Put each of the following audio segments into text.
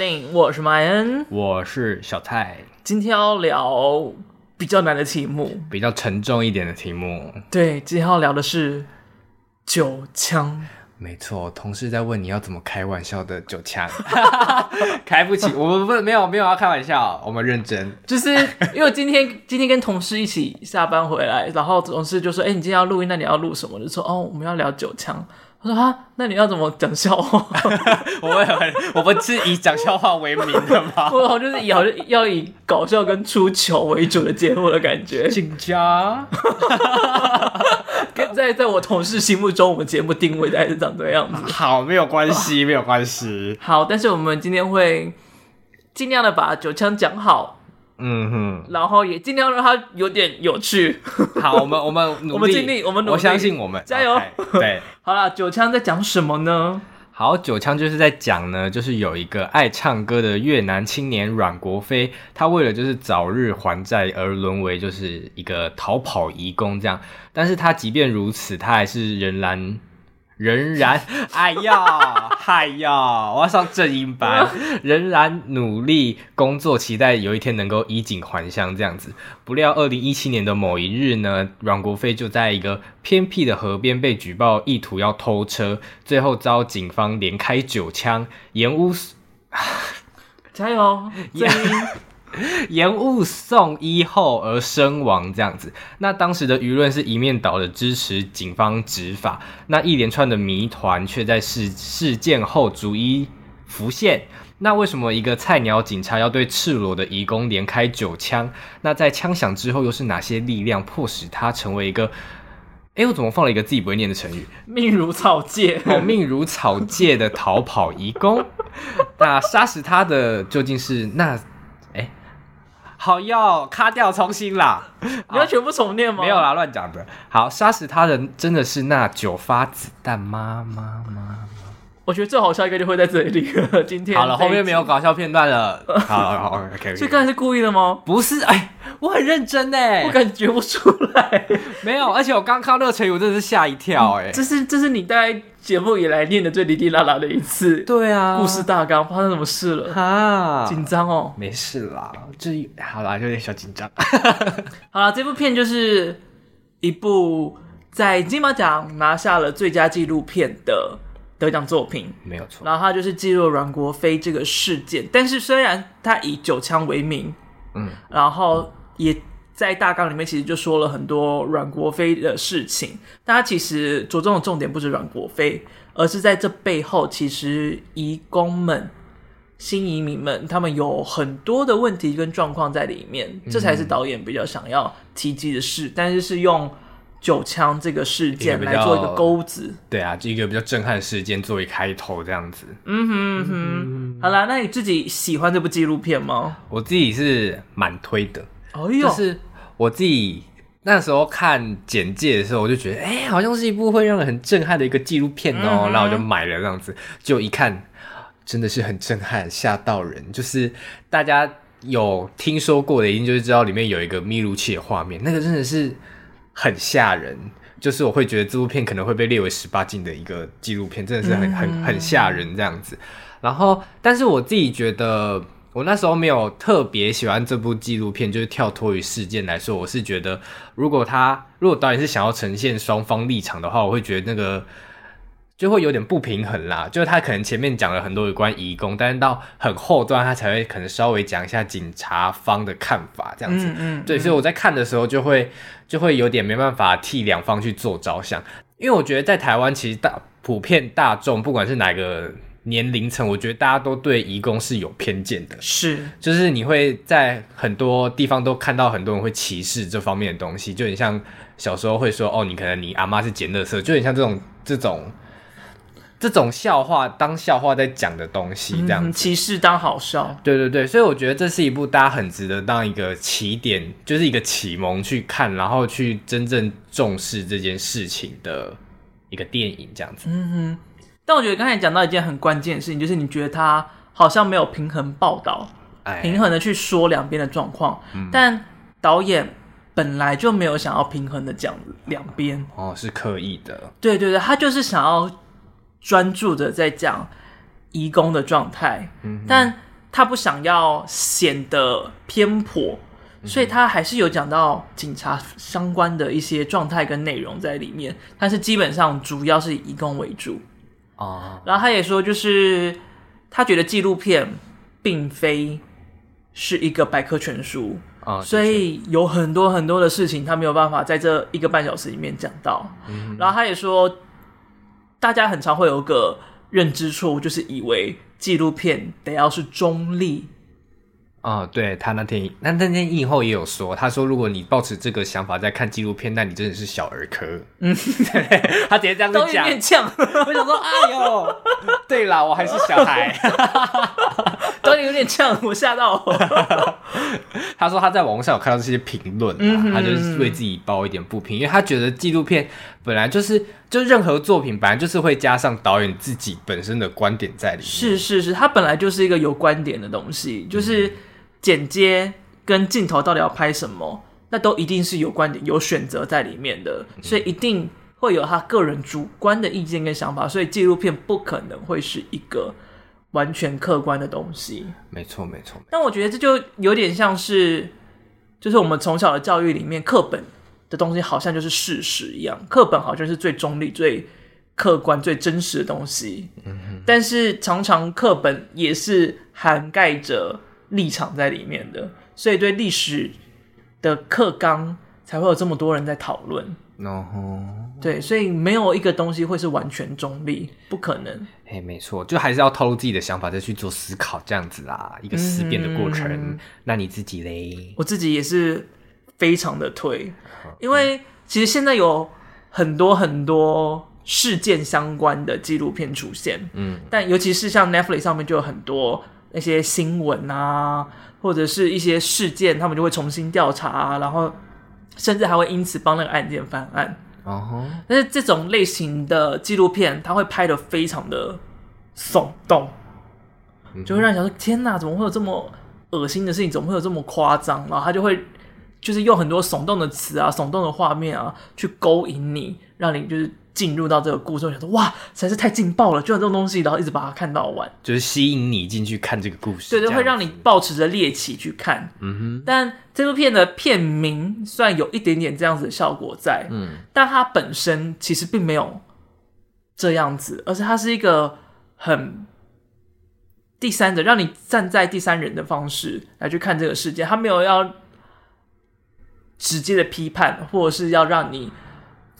电影，我是麦恩，我是小蔡。今天要聊比较难的题目，比较沉重一点的题目。对，今天要聊的是酒枪。没错，同事在问你要怎么开玩笑的酒枪，开不起。我们不没有没有要开玩笑，我们认真。就是因为今天 今天跟同事一起下班回来，然后同事就说：“哎、欸，你今天要录音，那你要录什么？”就说：“哦，我们要聊酒枪。”我说：“啊，那你要怎么讲笑话？” 我们很，我们是以讲笑话为名的吗？我就是以好像要以搞笑跟出糗为主的节目的感觉。请假。在在我同事心目中，我们节目定位大概是长这样子。好，没有关系，没有关系。好，但是我们今天会尽量的把九腔讲好。嗯哼，然后也尽量让它有点有趣。好，我们 我们努力，我们尽力，我们努力，我相信我们，加油。Okay, 对，好了，九枪在讲什么呢？好，九枪就是在讲呢，就是有一个爱唱歌的越南青年阮国飞，他为了就是早日还债而沦为就是一个逃跑移工这样，但是他即便如此，他还是仍然。仍然，哎呀，哎呀，我要上正音班。仍然努力工作，期待有一天能够衣锦还乡这样子。不料，二零一七年的某一日呢，阮国飞就在一个偏僻的河边被举报意图要偷车，最后遭警方连开九枪，延误。加油，正音。延误送医后而身亡，这样子。那当时的舆论是一面倒的支持警方执法，那一连串的谜团却在事事件后逐一浮现。那为什么一个菜鸟警察要对赤裸的移工连开九枪？那在枪响之后，又是哪些力量迫使他成为一个？哎，我怎么放了一个自己不会念的成语？命如草芥，哦，命如草芥的逃跑移工。那杀死他的究竟是那？好，要卡掉重新啦！你要全部重念吗？没有啦，乱讲的。好，杀死他人真的是那九发子弹吗？吗吗吗？我觉得最好笑应该就会在这里了。今天好了，后面没有搞笑片段了。好，好，好，OK。所以刚才是故意的吗？不是，哎，我很认真哎，我感觉不出来。没有，而且我刚看到那个成语，我真的是吓一跳哎。这是，这是你大概。节目以来念的最滴滴啦啦的一次，对啊，故事大纲发生什么事了？哈，紧张哦，没事啦，这好啦，有点小紧张。好啦，这部片就是一部在金马奖拿下了最佳纪录片的得奖作品，没有错。然后它就是记录阮国飞这个事件，但是虽然它以九枪为名，嗯，然后也。在大纲里面，其实就说了很多阮国飞的事情。大家其实着重的重点不是阮国飞，而是在这背后，其实移工们、新移民们，他们有很多的问题跟状况在里面。这才是导演比较想要提及的事。嗯、但是是用九枪这个事件来做一个钩子。对啊，这一个比较震撼事件作为开头，这样子。嗯哼嗯哼。嗯好啦，那你自己喜欢这部纪录片吗？我自己是蛮推的。哦哟。就是。我自己那时候看简介的时候，我就觉得，哎、欸，好像是一部会让人很震撼的一个纪录片哦，然后我就买了这样子，就一看，真的是很震撼，吓到人。就是大家有听说过的，一定就是知道里面有一个密录器的画面，那个真的是很吓人。就是我会觉得这部片可能会被列为十八禁的一个纪录片，真的是很很很吓人这样子。然后，但是我自己觉得。我那时候没有特别喜欢这部纪录片，就是跳脱于事件来说，我是觉得，如果他如果导演是想要呈现双方立场的话，我会觉得那个就会有点不平衡啦。就是他可能前面讲了很多有关移工，但是到很后段他才会可能稍微讲一下警察方的看法这样子。嗯，嗯，嗯，对，所以我在看的时候就会就会有点没办法替两方去做着想，因为我觉得在台湾其实大普遍大众不管是哪个。年龄层，我觉得大家都对移工是有偏见的，是，就是你会在很多地方都看到很多人会歧视这方面的东西，就很像小时候会说，哦，你可能你阿妈是捡垃圾，就很像这种这种这种笑话当笑话在讲的东西，这样子，歧视当好笑，对对对，所以我觉得这是一部大家很值得当一个起点，就是一个启蒙去看，然后去真正重视这件事情的一个电影，这样子，嗯哼。但我觉得刚才讲到一件很关键的事情，就是你觉得他好像没有平衡报道，哎，平衡的去说两边的状况。嗯，但导演本来就没有想要平衡的讲两边，哦，是刻意的。对对对，他就是想要专注的在讲移工的状态。嗯，但他不想要显得偏颇，所以他还是有讲到警察相关的一些状态跟内容在里面，但是基本上主要是以移工为主哦。然后他也说，就是他觉得纪录片并非是一个百科全书。哦、所以有很多很多的事情，他没有办法在这一个半小时里面讲到。嗯、然后他也说，大家很常会有个认知错误，就是以为纪录片得要是中立。哦，对，他那天那那天映后也有说，他说如果你抱持这个想法在看纪录片，那你真的是小儿科。嗯，对，他直接这样子讲。都有点呛，我想说，哎呦，对啦，我还是小孩。都有点呛，我吓到我。他说他在网络上有看到这些评论，嗯，他就是为自己抱一点不平，因为他觉得纪录片本来就是，就任何作品本来就是会加上导演自己本身的观点在里面。是是是，他本来就是一个有观点的东西，就是。剪接跟镜头到底要拍什么，那都一定是有观点、有选择在里面的，所以一定会有他个人主观的意见跟想法，所以纪录片不可能会是一个完全客观的东西。没错，没错。但我觉得这就有点像是，就是我们从小的教育里面，课本的东西好像就是事实一样，课本好像是最中立、最客观、最真实的东西。嗯。但是常常课本也是涵盖着。立场在里面的，所以对历史的课纲才会有这么多人在讨论。然后，对，所以没有一个东西会是完全中立，不可能。嘿，没错，就还是要透露自己的想法再去做思考，这样子啦，一个思辨的过程。嗯、那你自己嘞？我自己也是非常的推，因为其实现在有很多很多事件相关的纪录片出现，嗯，但尤其是像 Netflix 上面就有很多。那些新闻啊，或者是一些事件，他们就会重新调查啊，然后甚至还会因此帮那个案件翻案。哦、uh-huh. 但是这种类型的纪录片，它会拍的非常的耸动，uh-huh. 就会让你想说：天哪，怎么会有这么恶心的事情？怎么会有这么夸张？然后他就会就是用很多耸动的词啊、耸动的画面啊，去勾引你，让你就是。进入到这个故事，我想说哇，实在是太劲爆了！就有这种东西，然后一直把它看到完，就是吸引你进去看这个故事，对对，会让你抱持着猎奇去看。嗯哼，但这部片的片名虽然有一点点这样子的效果在，嗯，但它本身其实并没有这样子，而是它是一个很第三者，让你站在第三人的方式来去看这个世界，它没有要直接的批判，或者是要让你。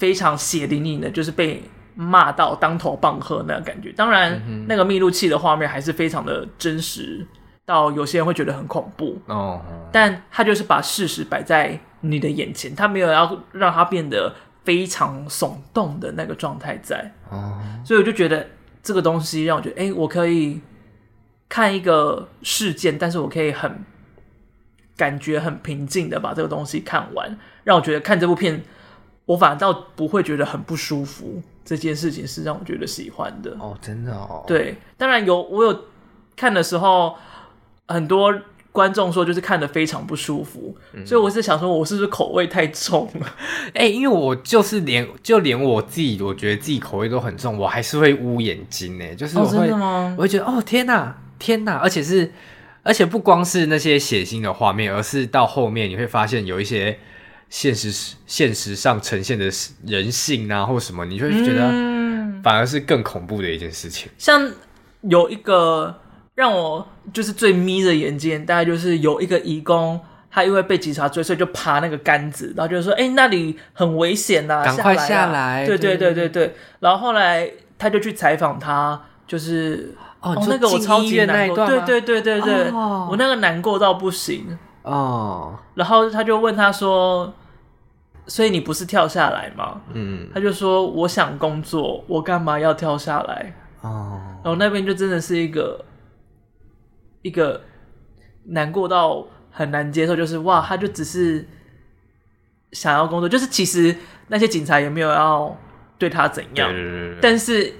非常血淋淋的，就是被骂到当头棒喝那个感觉。当然，嗯、那个密录器的画面还是非常的真实，到有些人会觉得很恐怖。哦，但他就是把事实摆在你的眼前，他没有要让它变得非常耸动的那个状态在。哦，所以我就觉得这个东西让我觉得，哎，我可以看一个事件，但是我可以很感觉很平静的把这个东西看完，让我觉得看这部片。我反倒不会觉得很不舒服，这件事情是让我觉得喜欢的哦，真的哦。对，当然有我有看的时候，很多观众说就是看得非常不舒服，嗯、所以我是想说，我是不是口味太重了？哎、欸，因为我就是连就连我自己，我觉得自己口味都很重，我还是会捂眼睛呢。就是我会，哦、真的吗？我会觉得哦，天哪，天哪！而且是，而且不光是那些血腥的画面，而是到后面你会发现有一些。现实现实上呈现的人性啊，或什么，你就会觉得反而是更恐怖的一件事情。嗯、像有一个让我就是最眯着眼睛，大概就是有一个移工，他因为被警察追，所以就爬那个杆子，然后就说：“哎、欸，那里很危险呐、啊，赶快下来！”对对对对对。然后后来他就去采访他，就是哦，哦那个我超级难过，对对对对对，哦、我那个难过到不行哦。然后他就问他说。所以你不是跳下来吗？嗯，他就说我想工作，我干嘛要跳下来？哦，然后那边就真的是一个一个难过到很难接受，就是哇，他就只是想要工作，就是其实那些警察也没有要对他怎样，对对对对，但是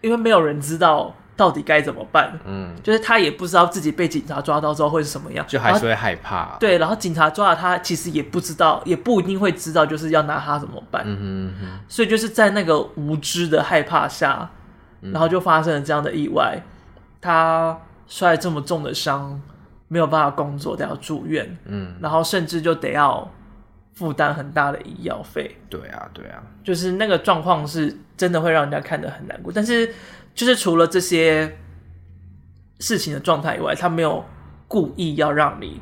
因为没有人知道。到底该怎么办？嗯，就是他也不知道自己被警察抓到之后会是什么样，就还是会害怕。对，然后警察抓了他，其实也不知道，也不一定会知道，就是要拿他怎么办。嗯哼嗯哼。所以就是在那个无知的害怕下，然后就发生了这样的意外。他摔这么重的伤，没有办法工作，得要住院，嗯，然后甚至就得要负担很大的医药费。对啊，对啊，就是那个状况是真的会让人家看得很难过。但是，就是除了这些事情的状态以外，他没有故意要让你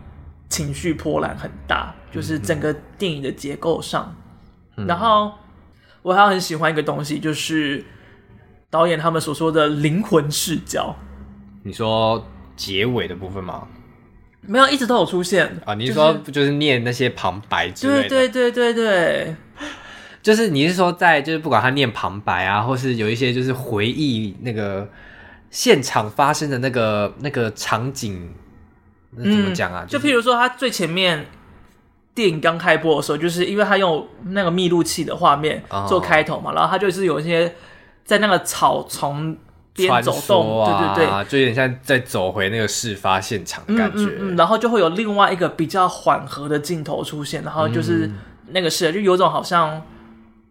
情绪波澜很大，就是整个电影的结构上。嗯、然后，我还很喜欢一个东西，就是导演他们所说的灵魂视角。你说结尾的部分吗？没有，一直都有出现啊！你是说不就是念那些旁白之类的？对对对对对，就是你是说在就是不管他念旁白啊，或是有一些就是回忆那个现场发生的那个那个场景，那怎么讲啊？嗯，就譬如说他最前面电影刚开播的时候，就是因为他用那个密录器的画面做开头嘛，哦，然后他就是有一些在那个草丛。边走动，啊、对对对，就有点像在走回那个事发现场的感觉。嗯嗯嗯，然后就会有另外一个比较缓和的镜头出现，然后就是那个是，就有种好像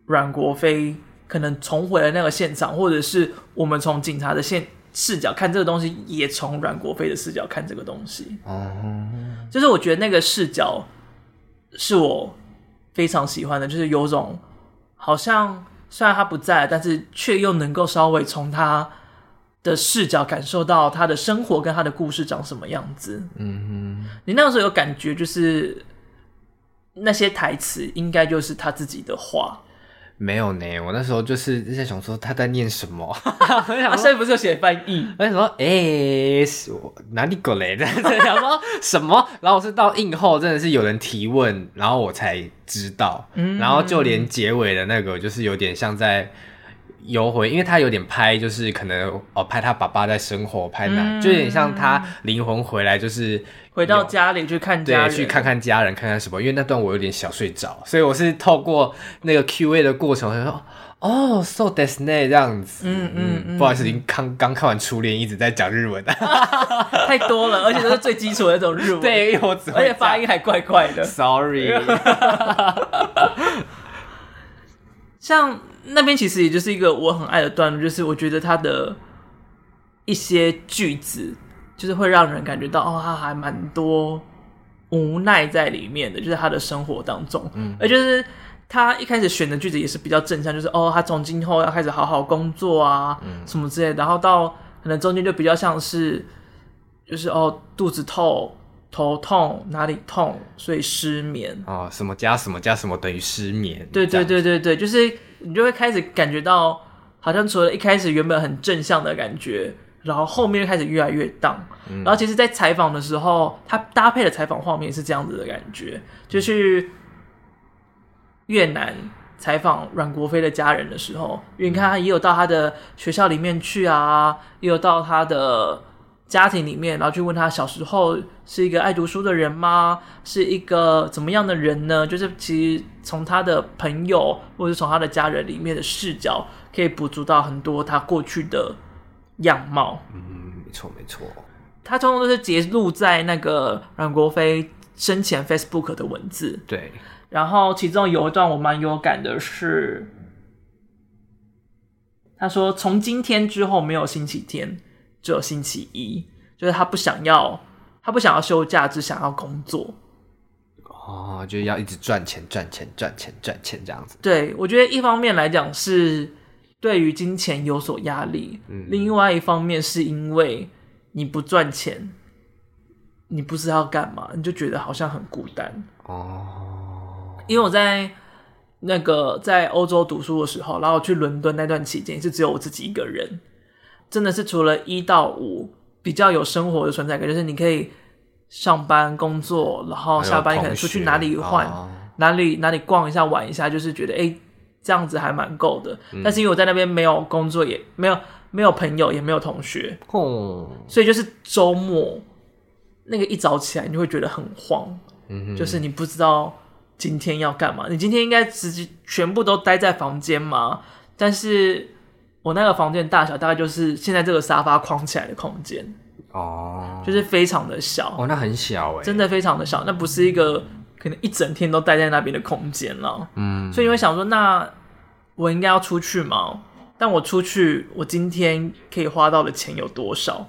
阮国飞可能重回了那个现场，或者是我们从警察的现视角看这个东西，也从阮国飞的视角看这个东西。哦，就是我觉得那个视角是我非常喜欢的，就是有种好像虽然他不在，但是却又能够稍微从他。的视角感受到他的生活跟他的故事长什么样子。嗯哼，你那个时候有感觉，就是那些台词应该就是他自己的话。没有呢，我那时候就是在想说他在念什么。他现在不是有写翻译？我想说，哎、欸，哪里过来的？想说什么？然后我是到映后，真的是有人提问，然后我才知道。嗯，然后就连结尾的那个，就是有点像在。游回，因为他有点拍，就是可能哦，拍他爸爸在生活，拍哪、嗯、就有点像他灵魂回来，就是回到家里去看家人，对，去看看家人，看看什么。因为那段我有点小睡着，所以我是透过那个 Q A 的过程，我说哦，so d e s n a y 这样子。嗯嗯，嗯，不好意思，您刚刚看完初恋，一直在讲日文，太多了，而且都是最基础的那种日文，对，因为我只会，而且发音还怪怪的，sorry。像。那边其实也就是一个我很爱的段落，就是我觉得他的一些句子，就是会让人感觉到哦，他还蛮多无奈在里面的，就是他的生活当中，嗯，而就是他一开始选的句子也是比较正向，就是哦，他从今后要开始好好工作啊，嗯，什么之类的，然后到可能中间就比较像是，就是哦，肚子痛。头痛哪里痛，所以失眠哦，什么加什么加什么等于失眠？对对对对对，就是你就会开始感觉到，好像除了一开始原本很正向的感觉，然后后面就开始越来越。嗯。然后其实，在采访的时候，他搭配的采访画面是这样子的感觉，就去越南采访阮国飞的家人的时候，因为你看他也有到他的学校里面去啊，也有到他的。家庭里面，然后去问他小时候是一个爱读书的人吗？是一个怎么样的人呢？就是其实从他的朋友或者是从他的家人里面的视角，可以捕捉到很多他过去的样貌。嗯，没错没错。他通常都是截录在那个阮国飞生前 Facebook 的文字。对。然后其中有一段我蛮有感的是，他说：“从今天之后没有星期天。”只有星期一，就是他不想要，他不想要休假，只想要工作。哦，就要一直赚钱，赚钱，赚钱，赚钱这样子。对，我觉得一方面来讲是对于金钱有所压力，嗯，另外一方面是因为你不赚钱，你不知道干嘛，你就觉得好像很孤单。哦，因为我在那个在欧洲读书的时候，然后去伦敦那段期间，是只有我自己一个人。真的是除了一到五比较有生活的存在感，就是你可以上班工作，然后下班你可能出去哪里换、哦、哪里哪里逛一下玩一下，就是觉得哎、欸、这样子还蛮够的、嗯。但是因为我在那边没有工作，也没有没有朋友，也没有同学，哦、所以就是周末那个一早起来你就会觉得很慌、嗯，就是你不知道今天要干嘛。你今天应该直接全部都待在房间吗？但是。我那个房间大小大概就是现在这个沙发框起来的空间哦，就是非常的小哦，那很小哎，真的非常的小，那不是一个可能一整天都待在那边的空间了，嗯，所以你会想说，那我应该要出去吗？但我出去，我今天可以花到的钱有多少？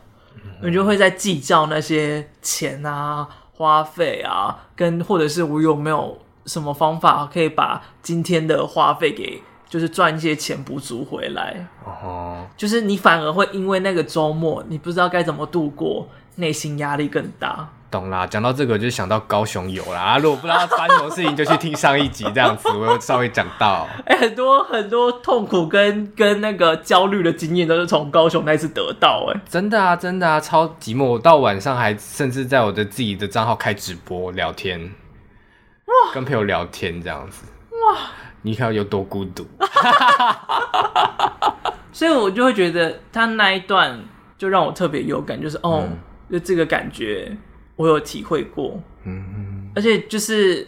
你就会在计较那些钱啊、花费啊，跟或者是我有没有什么方法可以把今天的花费给，就是赚一些钱补足回来。哦，就是你反而会因为那个周末你不知道该怎么度过，内心压力更大。懂啦，讲到这个就想到高雄有啦。啊，如果不知道发生什么事情，就去听上一集这样子，我有稍微讲到。哎、欸，很多很多痛苦跟跟那个焦虑的经验都是从高雄那次得到。哎，真的啊，真的啊，超寂寞。我到晚上还甚至在我的自己的账号开直播聊天，哇，跟朋友聊天这样子，哇，你看有多孤独。所以我就会觉得他那一段就让我特别有感，就是哦，嗯、就这个感觉。我有体会过，嗯嗯，而且就是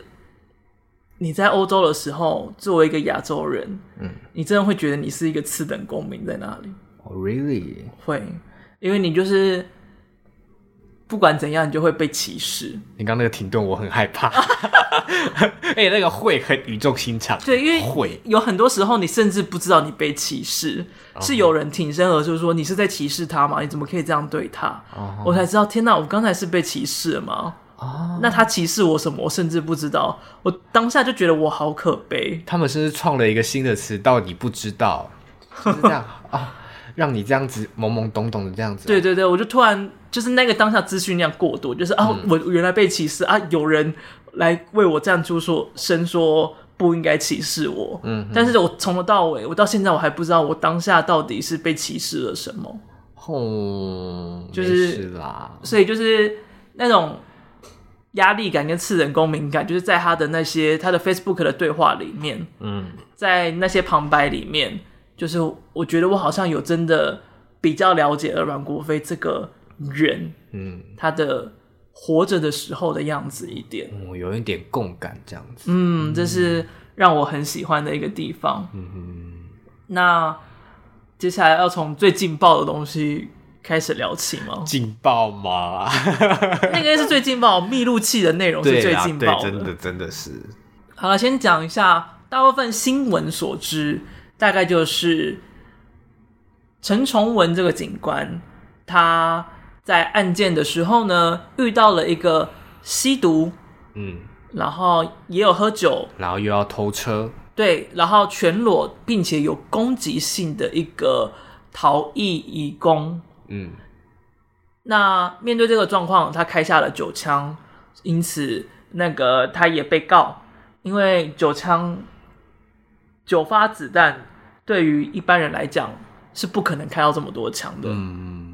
你在欧洲的时候，作为一个亚洲人，嗯，你真的会觉得你是一个次等公民在那里。Oh, really？会，因为你就是不管怎样，你就会被歧视。你刚刚那个停顿，我很害怕。而 且那个会很语重心长，对，因为会有很多时候，你甚至不知道你被歧视。是有人挺身而出说：“你是在歧视他吗？你怎么可以这样对他？” uh huh. 我才知道，天哪！我刚才是被歧视了吗？Uh. 那他歧视我什么？我甚至不知道。我当下就觉得我好可悲。他们是不是创了一个新的词，到你不知道？就是这样啊，让你这样子懵懵懂懂的这样子。对对对，我就突然就是那个当下资讯量过多，就是啊，嗯、我原来被歧视啊，有人来为我站出说声说。不应该歧视我，嗯，但是我从头到尾，我到现在我还不知道我当下到底是被歧视了什么。哦，就是啦，所以就是那种压力感跟次人公民感，就是在他的那些他的 Facebook 的对话里面，嗯，在那些旁白里面，就是我觉得我好像有真的比较了解了阮国飞这个人，嗯，他的。活着的时候的样子一点，我、嗯、有一点共感这样子。嗯，这是让我很喜欢的一个地方。嗯哼，那接下来要从最劲爆的东西开始聊起吗？劲爆吗？那个是最劲爆，密录器的内容是最劲爆的，真的真的是。好了，先讲一下大部分新闻所知，大概就是陈崇文这个警官，他。在案件的时候呢，遇到了一个吸毒，嗯，然后也有喝酒，然后又要偷车，对，然后全裸并且有攻击性的一个逃逸移工，嗯，那面对这个状况，他开下了九枪，因此那个他也被告，因为九枪九发子弹对于一般人来讲是不可能开到这么多枪的，嗯。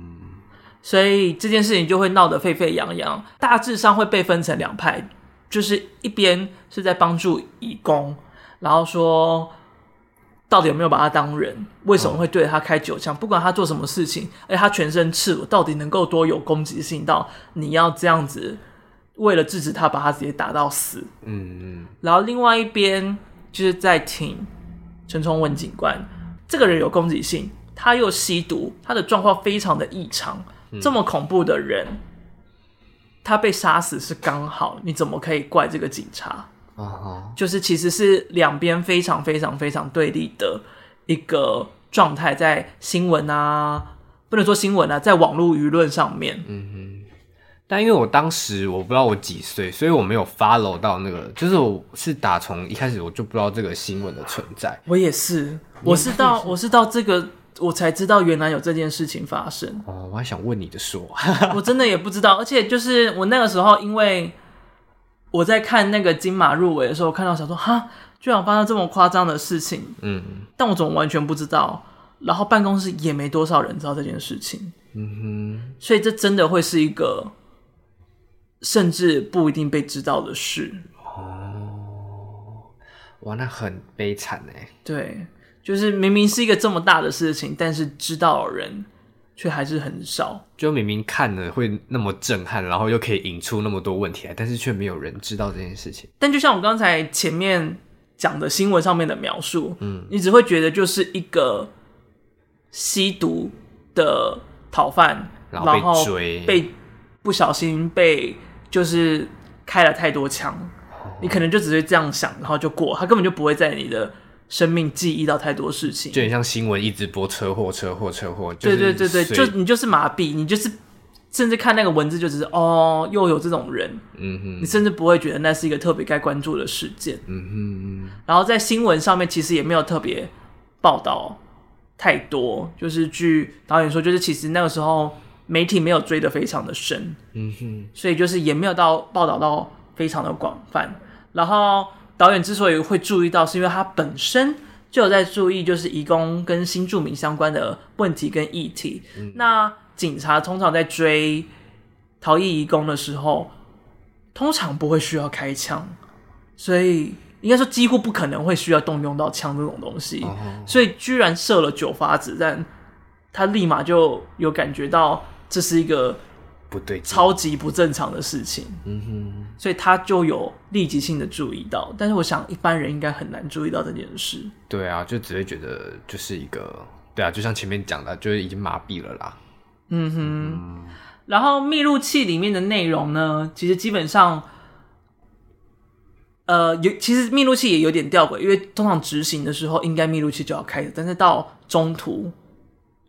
所以这件事情就会闹得沸沸扬扬，大致上会被分成两派，就是一边是在帮助义工，然后说到底有没有把他当人，为什么会对他开九枪，不管他做什么事情，而他全身赤裸，到底能够多有攻击性到你要这样子为了制止他，把他直接打到死。嗯嗯。然后另外一边就是在挺陈崇文警官，这个人有攻击性，他又吸毒，他的状况非常的异常。这么恐怖的人，他被杀死是刚好，你怎么可以怪这个警察？Uh huh. 就是其实是两边非常非常非常对立的一个状态，在新闻啊，不能说新闻啊，在网络舆论上面。嗯哼。但因为我当时我不知道我几岁，所以我没有 follow 到那个，就是我是打从一开始我就不知道这个新闻的存在。我也是，我是到我是到这个。我才知道原来有这件事情发生。哦，我还想问你的说，我真的也不知道，而且就是我那个时候，因为我在看那个金马入围的时候，看到想说哈，居然发生这么夸张的事情，嗯，但我怎么完全不知道，然后办公室也没多少人知道这件事情，嗯哼，所以这真的会是一个甚至不一定被知道的事。哦，哇，那很悲惨哎，对。就是明明是一个这么大的事情，但是知道的人却还是很少。就明明看了会那么震撼，然后又可以引出那么多问题来，但是却没有人知道这件事情。但就像我刚才前面讲的新闻上面的描述，嗯，你只会觉得就是一个吸毒的逃犯，然后被追，被不小心被就是开了太多枪，哦，你可能就只会这样想，然后就过，他根本就不会在你的。生命记忆到太多事情，就很像新闻一直播车祸、车祸、车祸。对对对对，就你就是麻痹，你就是甚至看那个文字就只是哦，又有这种人，嗯哼，你甚至不会觉得那是一个特别该关注的事件，嗯哼，然后在新闻上面其实也没有特别报道太多，就是据导演说，就是其实那个时候媒体没有追得非常的深，嗯哼，所以就是也没有到报道到非常的广泛，然后导演之所以会注意到，是因为他本身。就有在注意，就是移工跟新住民相关的问题跟议题。嗯、那警察通常在追逃逸移工的时候，通常不会需要开枪，所以应该说几乎不可能会需要动用到枪这种东西。哦、所以居然射了九发子弹，他立马就有感觉到这是一个。不对，超级不正常的事情。嗯哼，所以他就有立即性的注意到，但是我想一般人应该很难注意到这件事。对啊，就只会觉得就是一个，对啊，就像前面讲的，就是已经麻痹了啦。嗯哼，嗯，然后密录器里面的内容呢，其实基本上，呃，有其实密录器也有点吊诡，因为通常执行的时候应该密录器就要开的，但是到中途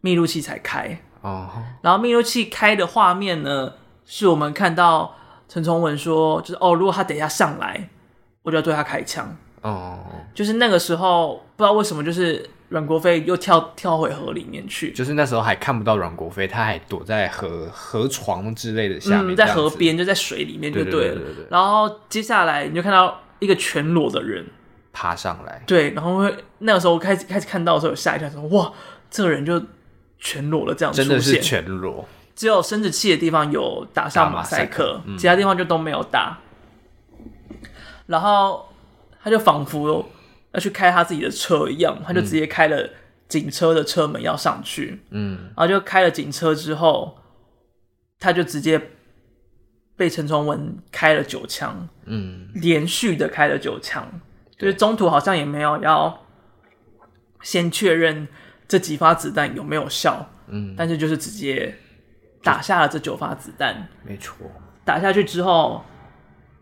密录器才开。哦，然后密录器开的画面呢，是我们看到陈崇文说，就是哦，如果他等一下上来，我就要对他开枪。哦，就是那个时候不知道为什么，就是阮国飞又跳跳回河里面去，就是那时候还看不到阮国飞，他还躲在河河床之类的下面，嗯，在河边就在水里面就对了。对对对对对，然后接下来你就看到一个全裸的人爬上来，对，然后那个时候开始开始看到的时候有吓一跳，说哇，这个人就。全裸了，这样出现，真的是全裸，只有生殖器的地方有打上马赛克，嗯、其他地方就都没有打。然后他就仿佛要去开他自己的车一样，他就直接开了警车的车门要上去，嗯，然后就开了警车之后，他就直接被陈崇文开了九枪，嗯，连续的开了九枪，就是中途好像也没有要先确认。这几发子弹有没有效？嗯，但是就是直接打下了这九发子弹，没错。打下去之后，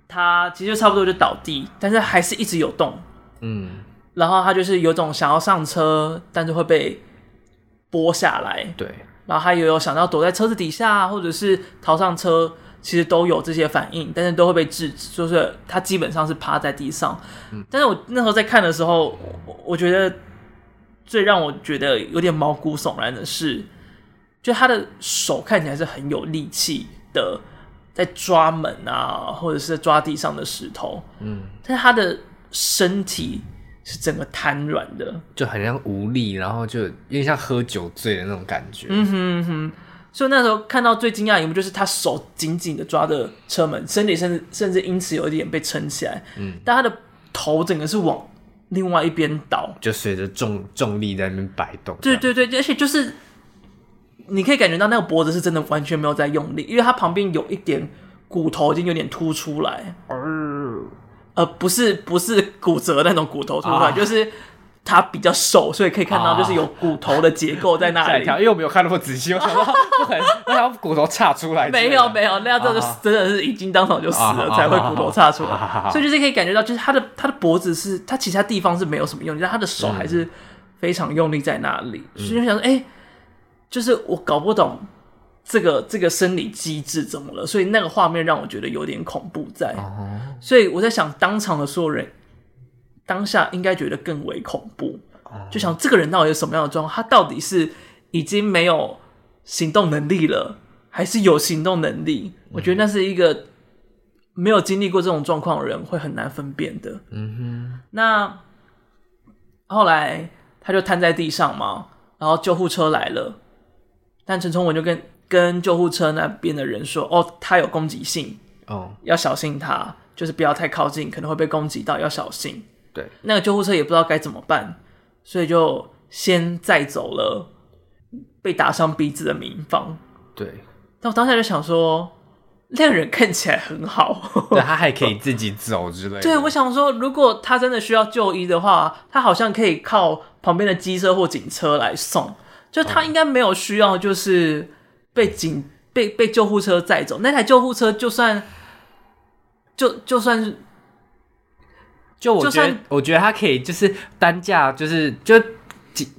他其实就差不多就倒地，但是还是一直有动，嗯。然后他就是有种想要上车，但是会被拨下来，对。然后他也有想要躲在车子底下，或者是逃上车，其实都有这些反应，但是都会被制止，就是他基本上是趴在地上。嗯，但是我那时候在看的时候，我觉得。最让我觉得有点毛骨悚然的是，就他的手看起来是很有力气的，在抓门啊，或者是在抓地上的石头，嗯，但是他的身体是整个瘫软的，就很像无力，然后就有点像喝酒醉的那种感觉。嗯哼嗯哼，所以那时候看到最惊讶的一幕就是他手紧紧的抓着车门，身体甚至甚至因此有一点被撑起来，嗯，但他的头整个是往。另外一边倒，就随着重重力在那边摆动。对对对，而且就是你可以感觉到那个脖子是真的完全没有在用力，因为它旁边有一点骨头已经有点凸出来。呃，呃，不是不是骨折那种骨头凸出来，啊、就是。他比较瘦，所以可以看到就是有骨头的结构在那里。因为我没有看那么仔细，我想说不可能，那条骨头岔出来。没有没有，那样真的真的是已经当场就死了才会骨头岔出来。所以就是可以感觉到，就是他的他的脖子是他其他地方是没有什么用力，但他的手还是非常用力在那里。所以就想说，哎，就是我搞不懂这个这个生理机制怎么了。所以那个画面让我觉得有点恐怖在。所以我在想，当场的所有人。当下应该觉得更为恐怖，就想这个人到底有什么样的状况？他到底是已经没有行动能力了，还是有行动能力？我觉得那是一个没有经历过这种状况的人会很难分辨的。嗯哼。那后来他就瘫在地上嘛，然后救护车来了，但陈崇文就跟跟救护车那边的人说：“哦，他有攻击性，哦，要小心他，就是不要太靠近，可能会被攻击到，要小心。”对，那个救护车也不知道该怎么办，所以就先载走了被打伤鼻子的民房。对，但我当下就想说，那个人看起来很好，对，他还可以自己走之类的。对，我想说，如果他真的需要就医的话，他好像可以靠旁边的机车或警车来送，就他应该没有需要，就是被警被被救护车载走。那台救护车就算就就算是。就我觉得，我觉得他可以就是担架，就是就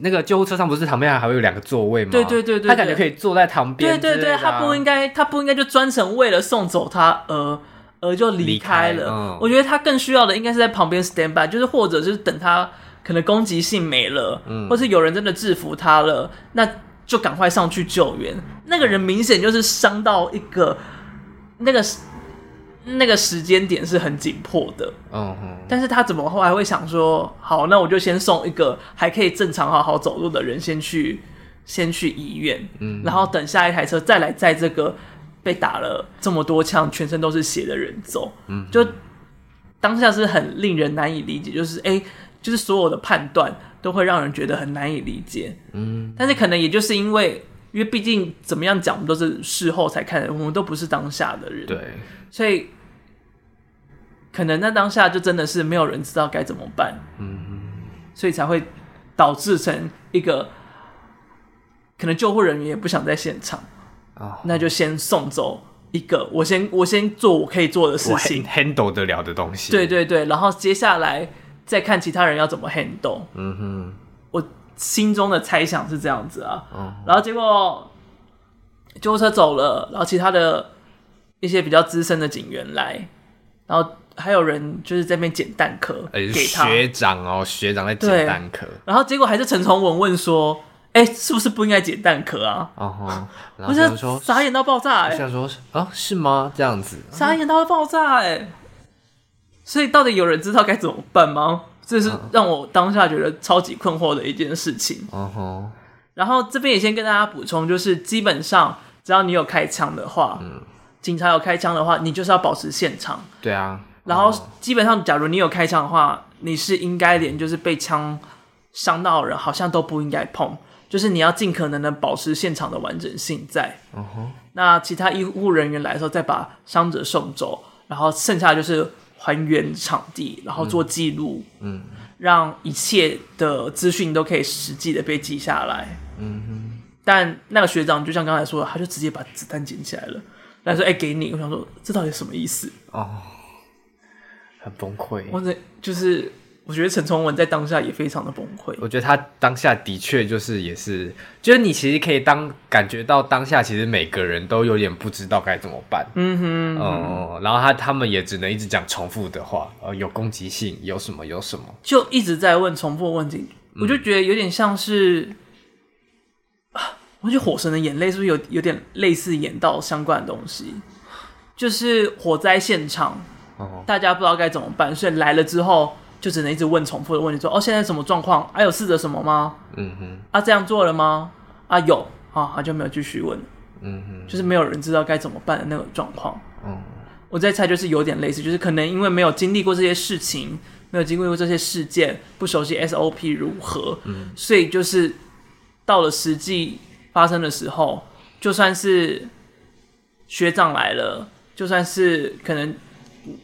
那个救护车上不是旁边还会有两个座位吗？对对对对，他感觉可以坐在旁边。对对对，他不应该，他不应该就专程为了送走他而而就离开了。嗯、我觉得他更需要的应该是在旁边 stand by，就是或者就是等他可能攻击性没了，嗯、或是有人真的制服他了，那就赶快上去救援。那个人明显就是伤到一个那个。那个时间点是很紧迫的，嗯哼，但是他怎么后来会想说，好，那我就先送一个还可以正常好好走路的人先去，先去医院，嗯，然后等下一台车再来载这个被打了这么多枪、全身都是血的人走，嗯，就当下是很令人难以理解，就是哎，就是所有的判断都会让人觉得很难以理解，嗯，但是可能也就是因为，因为毕竟怎么样讲，我们都是事后才看，我们都不是当下的人，对。所以，可能那当下就真的是没有人知道该怎么办，嗯哼，所以才会导致成一个可能救护人员也不想在现场。啊，那就先送走一个，我先我先做我可以做的事情，handle 得了的东西，对对对，然后接下来再看其他人要怎么 handle，嗯哼，我心中的猜想是这样子啊，嗯、然后结果救护车走了，然后其他的。一些比较资深的警员来，然后还有人就是在那边捡弹壳，给他学长哦，学长在捡弹壳，然后结果还是陈崇文问说：“哎，是不是不应该捡弹壳啊？”哦，然后想说傻眼到爆炸，哎，想说啊，是吗？这样子傻眼到爆炸，哎，所以到底有人知道该怎么办吗？这是让我当下觉得超级困惑的一件事情。哦吼，然后这边也先跟大家补充，就是基本上只要你有开枪的话，嗯。警察有开枪的话，你就是要保持现场。对啊，然后基本上，假如你有开枪的话，你是应该连就是被枪伤到的人，好像都不应该碰。就是你要尽可能的保持现场的完整性在。嗯哼那其他医护人员来的时候，再把伤者送走，然后剩下就是还原场地，然后做记录。嗯，让一切的资讯都可以实际的被记下来。嗯哼。但那个学长就像刚才说的，他就直接把子弹捡起来了。来说，哎、欸，给你。我想说，这到底什么意思？哦，很崩溃。或者就是，我觉得陈崇文在当下也非常的崩溃。我觉得他当下的确就是，也是，就是你其实可以当感觉到当下，其实每个人都有点不知道该怎么办。嗯哼，哦、嗯，然后他他们也只能一直讲重复的话，呃，有攻击性，有什么有什么，就一直在问重复的问题。我就觉得有点像是。嗯我觉得《火神的眼泪》是不是有有点类似演到相关的东西？就是火灾现场，哦、大家不知道该怎么办，所以来了之后就只能一直问重复的问题，说：“哦，现在什么状况？啊，有试着什么吗？嗯哼，啊，这样做了吗？啊，有啊，他就没有继续问。嗯哼，就是没有人知道该怎么办的那种状况。嗯，我在猜，就是有点类似，就是可能因为没有经历过这些事情，没有经历过这些事件，不熟悉 SOP 如何，嗯，所以就是到了实际。发生的时候，就算是学长来了，就算是可能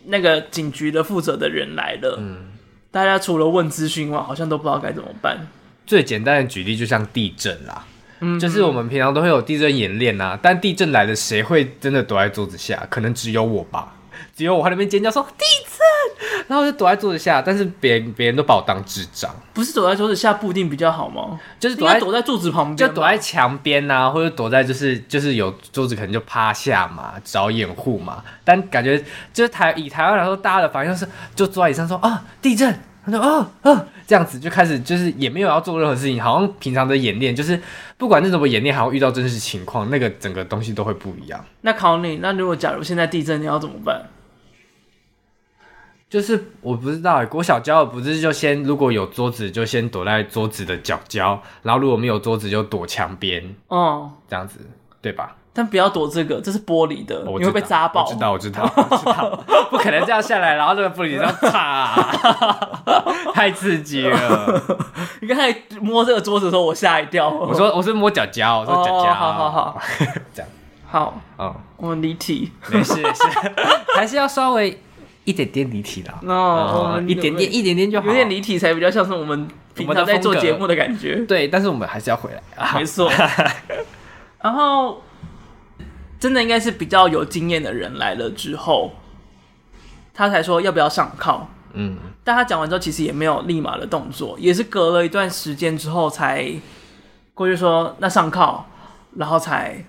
那个警局的负责的人来了，嗯，大家除了问资讯外，好像都不知道该怎么办。最简单的举例就像地震啦，嗯哼，就是我们平常都会有地震演练啊，但地震来了，谁会真的躲在桌子下？可能只有我吧。只有我在那边尖叫说地震，然后我就躲在桌子下，但是别人别人都把我当智障。不是躲在桌子下不一定比较好吗？就是躲在躲在桌子旁边，就躲在墙边啊，或者躲在就是就是有桌子可能就趴下嘛，找掩护嘛。但感觉就是台以台湾来说，大家的反应是就坐在椅上说啊地震，他说啊啊这样子就开始就是也没有要做任何事情，好像平常的演练就是不管是怎么演练，还会遇到真实情况，那个整个东西都会不一样。那考你，那如果假如现在地震，你要怎么办？就是我不知道哎，国小教的不是就先如果有桌子就先躲在桌子的角角，然后如果没有桌子就躲墙边，哦，这样子对吧？但不要躲这个，这是玻璃的，你会被扎爆。我知道，我知道，我知道，不可能这样下来，然后这个玻璃这样擦，太刺激了。你刚才摸这个桌子的时候，我吓一跳。我说我是摸角角，我说角角，好好好，这样好，嗯，我们离题，没事没事，还是要稍微。一点点离题了，哦，一点点，一点点就好，有点离题才比较像是我们平常在做节目的感觉。对，但是我们还是要回来，啊 没错。然后，真的应该是比较有经验的人来了之后，他才说要不要上铐。嗯，但他讲完之后，其实也没有立马的动作，也是隔了一段时间之后才过去说那上铐，然后才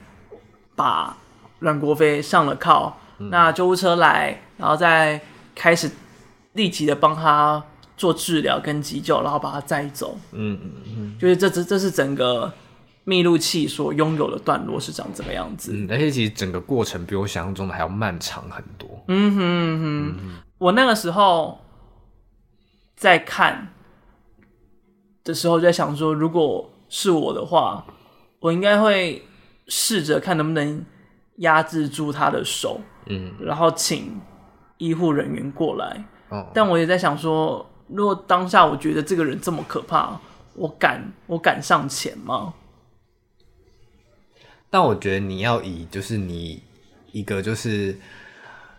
把阮国飞上了铐，嗯、那救护车来，然后再开始立即的帮他做治疗跟急救，然后把他载走。嗯嗯嗯，就是这这这是整个密录器所拥有的段落是长这个样子。嗯，而且其实整个过程比我想象中的还要漫长很多。嗯哼哼，嗯哼，我那个时候。在看的时候，就在想说，如果是我的话，我应该会试着看能不能压制住他的手，嗯，然后请医护人员过来。哦，但我也在想说，如果当下我觉得这个人这么可怕，我敢我敢上前吗？但我觉得你要以就是你一个就是。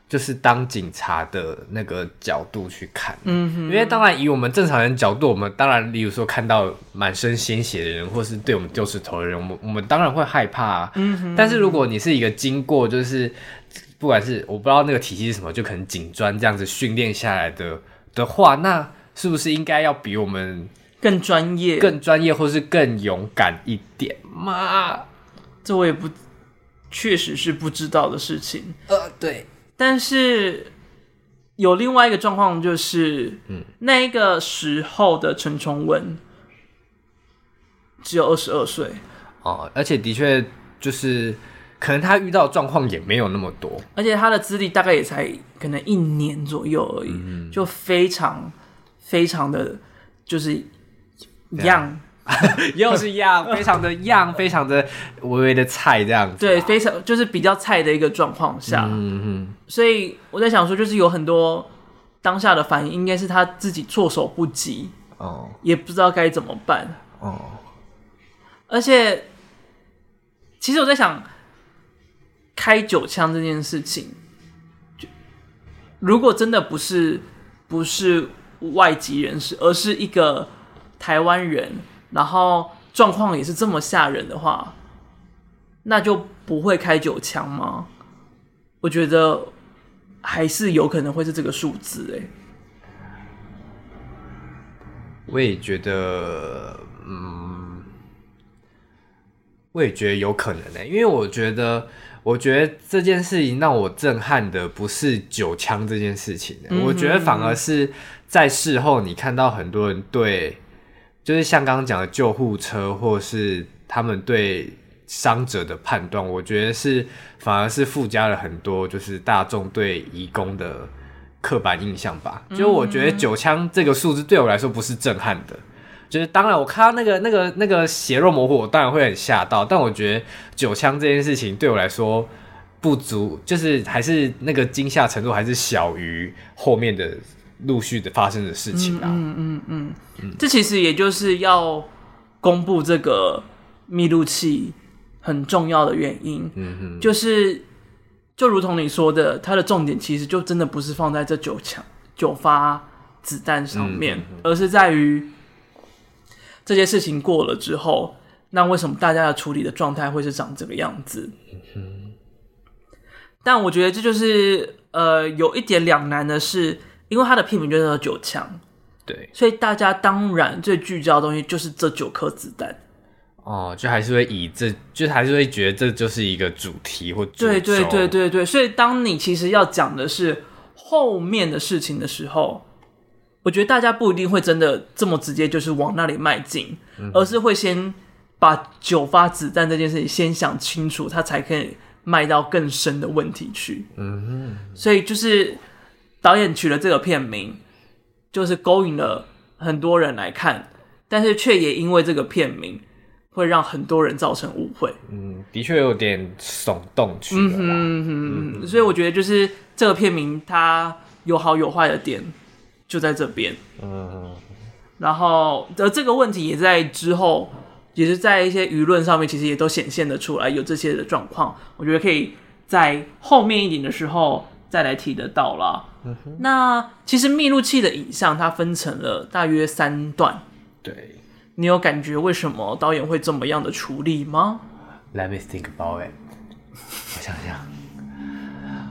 就是当警察的那个角度去看，嗯，因为当然以我们正常人角度，我们当然，例如说看到满身鲜血的人，或是对我们丢石头的人，我们我们当然会害怕啊，嗯。但是如果你是一个经过，就是不管是我不知道那个体系是什么，就可能警专这样子训练下来的的话，那是不是应该要比我们更专业、更专业，或是更勇敢一点嘛？这我也不，确实是不知道的事情。呃，对。但是有另外一个状况，就是，嗯，那一个时候的陈崇文只有二十二岁哦，而且的确就是可能他遇到的状况也没有那么多，而且他的资历大概也才可能一年左右而已，嗯、就非常非常的就是一样。又是一样，非常的样，非常的微微的菜这样子。对，非常就是比较菜的一个状况下。嗯嗯。所以我在想说，就是有很多当下的反应，应该是他自己措手不及哦，也不知道该怎么办哦。而且，其实我在想，开九枪这件事情，就如果真的不是不是外籍人士，而是一个台湾人。然后状况也是这么吓人的话，那就不会开九枪吗？我觉得还是有可能会是这个数字哎。我也觉得，嗯，我也觉得有可能哎，因为我觉得，我觉得这件事情让我震撼的不是九枪这件事情，嗯，我觉得反而是在事后你看到很多人对。就是像刚刚讲的救护车，或是他们对伤者的判断，我觉得是反而是附加了很多，就是大众对移工的刻板印象吧。就我觉得九枪这个数字对我来说不是震撼的，就是当然我看到那个那个那个血肉模糊，我当然会很吓到。但我觉得九枪这件事情对我来说不足，就是还是那个惊吓程度还是小于后面的。陆续的发生的事情啊，嗯嗯嗯嗯，这其实也就是要公布这个密录器很重要的原因，嗯哼，就是就如同你说的，它的重点其实就真的不是放在这九枪九发子弹上面，而是在于这些事情过了之后，那为什么大家的处理的状态会是长这个样子？但我觉得这就是呃有一点两难的是。因为它的片名就叫做九枪，对，所以大家当然最聚焦的东西就是这九颗子弹。哦，就还是会以这，就还是会觉得这就是一个主题或对对对对对。所以当你其实要讲的是后面的事情的时候，我觉得大家不一定会真的这么直接，就是往那里迈进，嗯、而是会先把九发子弹这件事情先想清楚，他才可以迈到更深的问题去。嗯哼，所以就是。导演取了这个片名，就是勾引了很多人来看，但是却也因为这个片名会让很多人造成误会。嗯，的确有点耸动去了。嗯哼嗯哼，所以我觉得就是这个片名它有好有坏的点，就在这边。嗯，然后的这个问题也在之后，也是在一些舆论上面，其实也都显现的出来有这些的状况。我觉得可以在后面一点的时候再来提得到啦。嗯、那其实密录器的影像它分成了大约三段。对，你有感觉为什么导演会这么样的处理吗？Let me think about it。我想想，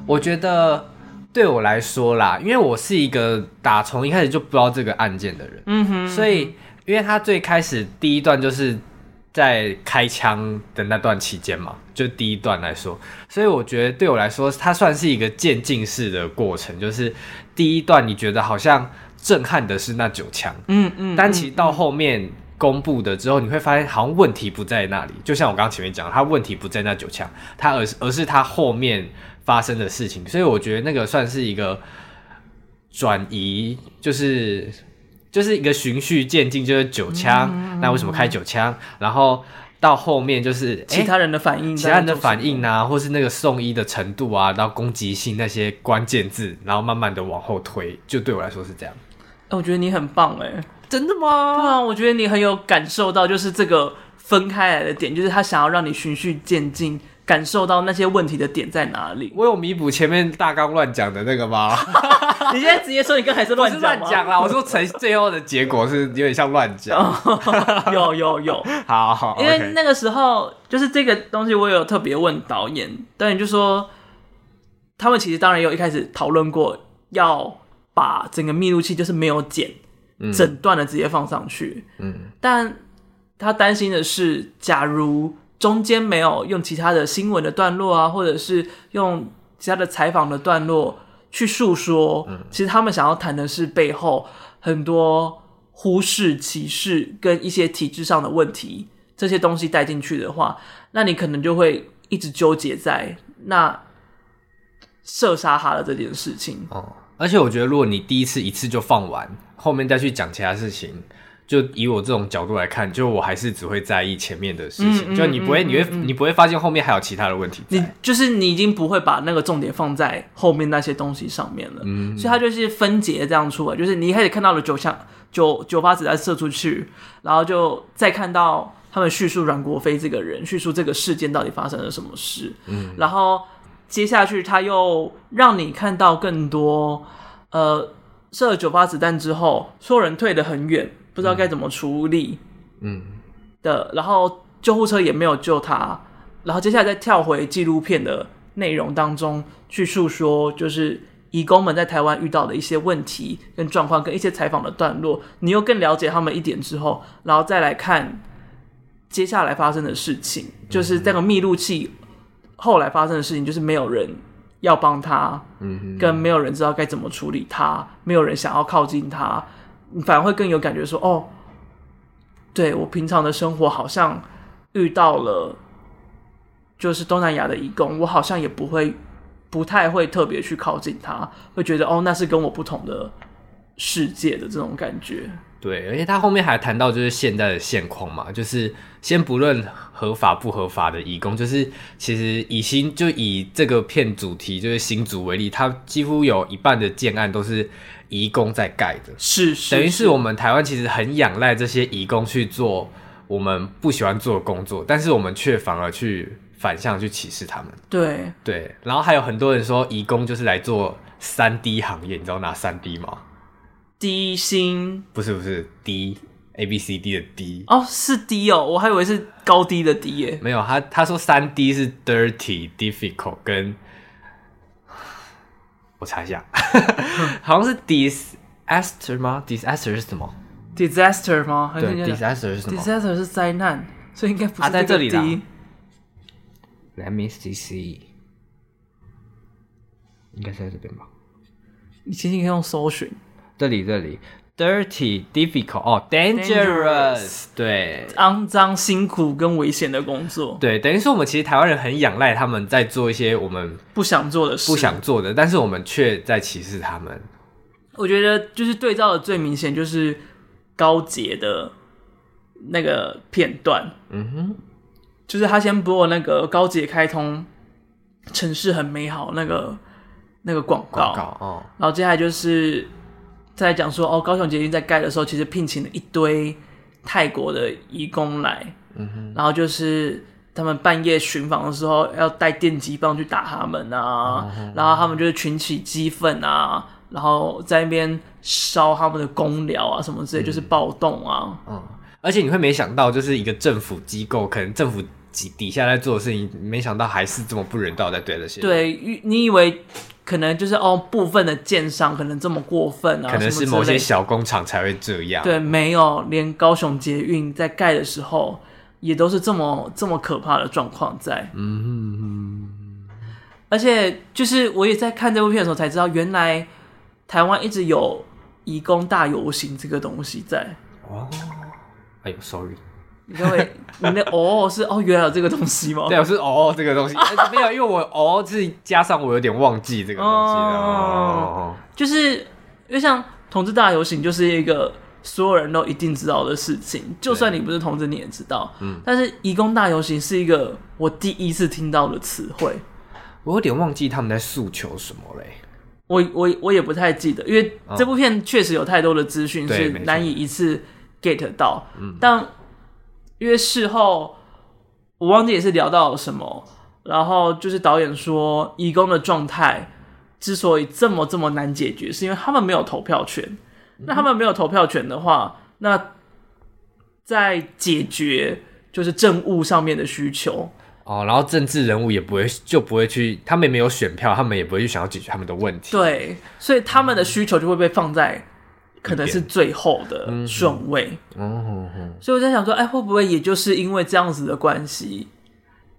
我觉得，对我来说啦，因为我是一个打从一开始就不知道这个案件的人，嗯哼，所以因为他最开始第一段就是在开枪的那段期间嘛，就第一段来说，所以我觉得对我来说，它算是一个渐进式的过程，就是第一段你觉得好像震撼的是那九枪，嗯嗯，但其实到后面。公布的之后，你会发现好像问题不在那里。就像我刚刚前面讲，他问题不在那九枪，他而是而是他后面发生的事情。所以我觉得那个算是一个转移，就是就是一个循序渐进，就是九枪。嗯、那为什么开九枪？然后到后面就是其他人的反应，其他人的反应啊，或是那个送医的程度啊，到攻击性那些关键字，然后慢慢的往后推。就对我来说是这样。我觉得你很棒哎。真的吗？对啊，我觉得你很有感受到，就是这个分开来的点，就是他想要让你循序渐进，感受到那些问题的点在哪里。我有弥补前面大纲乱讲的那个吗？你现在直接说你刚才是乱讲吗？乱讲啦！我说成最后的结果是有点像乱讲。有有有，好好。因为那个时候就是这个东西，我有特别问导演，导演就说他们其实当然有一开始讨论过，要把整个密录器就是没有剪。整段的直接放上去，嗯，但他担心的是，假如中间没有用其他的新闻的段落啊，或者是用其他的采访的段落去诉说，嗯，其实他们想要谈的是背后很多忽视、歧视跟一些体制上的问题，这些东西带进去的话，那你可能就会一直纠结在那射杀他的这件事情。哦，而且我觉得，如果你第一次一次就放完。后面再去讲其他事情，就以我这种角度来看，就我还是只会在意前面的事情。嗯、就你不会，嗯、你会，嗯、你不会发现后面还有其他的问题。你就是你已经不会把那个重点放在后面那些东西上面了。嗯，所以它就是分解这样出来。就是你一开始看到了九枪九九发子弹射出去，然后就再看到他们叙述阮国飞这个人，叙述这个事件到底发生了什么事。嗯，然后接下去他又让你看到更多呃。射了九发子弹之后，所有人退得很远，不知道该怎么处理。嗯，的，然后救护车也没有救他。然后接下来再跳回纪录片的内容当中去诉说，就是移工们在台湾遇到的一些问题跟状况，跟一些采访的段落。你又更了解他们一点之后，然后再来看接下来发生的事情，就是这个密录器后来发生的事情，就是没有人。要帮他，嗯哼，跟没有人知道该怎么处理他，没有人想要靠近他，你反而会更有感觉说，哦，对，我平常的生活好像遇到了，就是东南亚的义工，我好像也不会，不太会特别去靠近他，会觉得哦，那是跟我不同的世界的这种感觉。对，而且他后面还谈到就是现在的现况嘛，就是先不论合法不合法的移工，就是其实以新就以这个片主题就是新竹为例，他几乎有一半的建案都是移工在盖的，是，是，等于是我们台湾其实很仰赖这些移工去做我们不喜欢做的工作，但是我们却反而去反向去歧视他们。对对，然后还有很多人说移工就是来做三 D 行业，你知道哪三 D 吗？低薪不是不是低 A B C D 的低哦，是低哦，我还以为是高低的低耶。没有，他他说三 D 是 dirty difficult 跟，我查一下，好像是 disaster 吗？disaster 是什么？disaster 吗？对，disaster 是什么？disaster 是灾难，所以应该不是、啊、在这里啦。Let me see see，应该是在这边吧？你轻轻可以用搜寻。这里这里，dirty difficult 哦，dangerous，对，肮脏、辛苦跟危险的工作，对，等于说我们其实台湾人很仰赖他们在做一些我们不想做的事，不想做的，但是我们却在歧视他们。我觉得就是对照的最明显就是高捷的那个片段，嗯哼，就是他先播那个高捷开通，城市很美好那个那个广告，广告哦，然后接下来就是。在讲说哦，高雄捷运在盖的时候，其实聘请了一堆泰国的义工来，嗯哼，然后就是他们半夜巡访的时候，要带电击棒去打他们啊，嗯，然后他们就是群起激愤啊，然后在那边烧他们的公寮啊什么之类，就是暴动啊，嗯，而且你会没想到，就是一个政府机构，可能政府底底下在做的事情，没想到还是这么不人道在对这些，对，你以为。可能就是哦，部分的建商可能这么过分啊，可能是某些小工厂才会这样。对，没有，连高雄捷运在盖的时候也都是这么这么可怕的状况在。嗯哼哼。而且就是我也在看这部片的时候才知道，原来台湾一直有移工大游行这个东西在。哦，哎呦，sorry。因为你的哦是哦，原来有这个东西吗？对，我是哦这个东西，没有，因为我哦是加上我有点忘记这个东西了。哦，就是因为像同志大游行，就是一个所有人都一定知道的事情，就算你不是同志，你也知道。嗯，但是移工大游行是一个我第一次听到的词汇，我有点忘记他们在诉求什么嘞。我我我也不太记得，因为这部片确实有太多的资讯是难以一次 get 到。嗯，但。因为事后我忘记也是聊到了什么，然后就是导演说，义工的状态之所以这么这么难解决，是因为他们没有投票权。那他们没有投票权的话，那在解决就是政务上面的需求哦，然后政治人物也不会就不会去，他们也没有选票，他们也不会去想要解决他们的问题。对，所以他们的需求就会被放在。可能是最后的顺位，嗯，所以我在想说，哎，会不会也就是因为这样子的关系，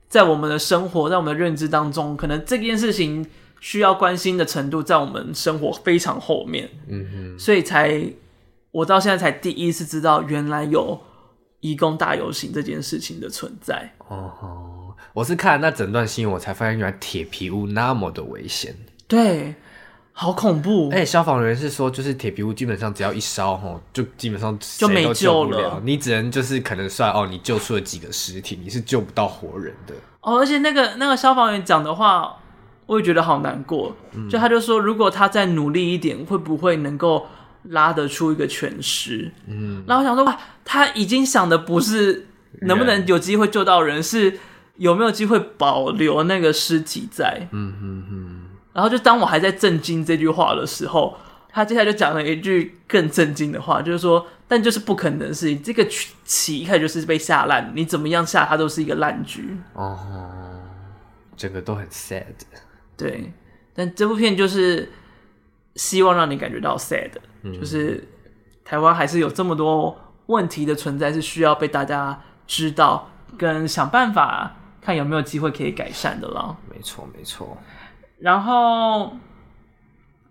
在我们的生活，在我们的认知当中，可能这件事情需要关心的程度，在我们生活非常后面，嗯哼，所以才我到现在才第一次知道，原来有移工大游行这件事情的存在。哦，我是看了那整段新闻，我才发现原来铁皮屋那么的危险。对。好恐怖！哎、欸，消防员是说，就是铁皮屋基本上只要一烧，吼，就基本上就没救了。你只能就是可能算哦，你救出了几个尸体，你是救不到活人的。哦，而且那个那个消防员讲的话，我也觉得好难过。嗯、就他就说，如果他再努力一点，会不会能够拉得出一个全尸？嗯，然后我想说，哇，他已经想的不是能不能有机会救到人，人是有没有机会保留那个尸体在。嗯哼哼。然后就当我还在震惊这句话的时候，他接下来就讲了一句更震惊的话，就是说，但就是不可能的事情，这个棋一开始就是被下烂，你怎么样下它都是一个烂局。哦，整个都很 sad。对，但这部片就是希望让你感觉到 sad，嗯，就是台湾还是有这么多问题的存在，是需要被大家知道，跟想办法看有没有机会可以改善的了。没错，没错。然后，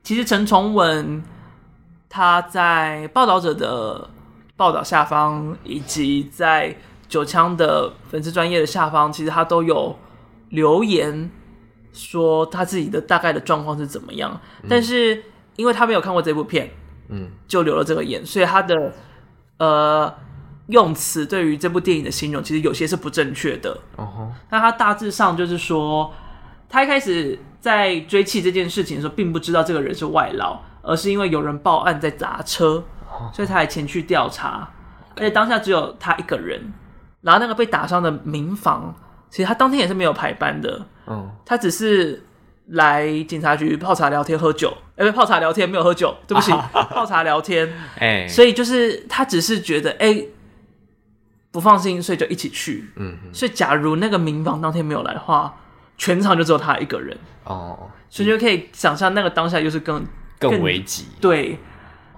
其实陈崇文他在报道者的报道下方，以及在九枪的粉丝专业的下方，其实他都有留言说他自己的大概的状况是怎么样。嗯、但是因为他没有看过这部片，嗯，就留了这个言，所以他的呃用词对于这部电影的形容，其实有些是不正确的。哦吼，那他大致上就是说，他一开始。在追缉这件事情的时候，并不知道这个人是外劳，而是因为有人报案在砸车，所以他才前去调查。而且当下只有他一个人，然后那个被打伤的民房，其实他当天也是没有排班的，嗯，他只是来警察局泡茶聊天喝酒，哎，不，泡茶聊天没有喝酒，对不起，泡茶聊天，哎，所以就是他只是觉得哎不放心，所以就一起去，嗯，所以假如那个民房当天没有来的话。全场就只有他一个人哦，所以就可以想象那个当下就是更更危急。对，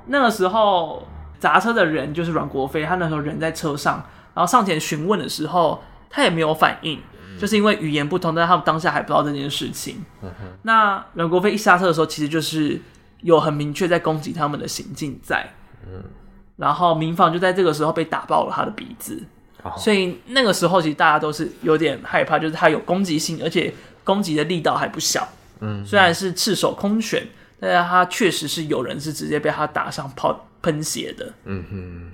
那个时候砸车的人就是阮国飞，他那时候人在车上，然后上前询问的时候，他也没有反应，嗯、就是因为语言不通，但他们当下还不知道这件事情。嗯、那阮国飞一下车的时候，其实就是有很明确在攻击他们的行径在，嗯，然后民防就在这个时候被打爆了他的鼻子。所以那个时候，其实大家都是有点害怕，就是他有攻击性，而且攻击的力道还不小。嗯，虽然是赤手空拳，但是他确实是有人是直接被他打上泡喷血的。嗯哼。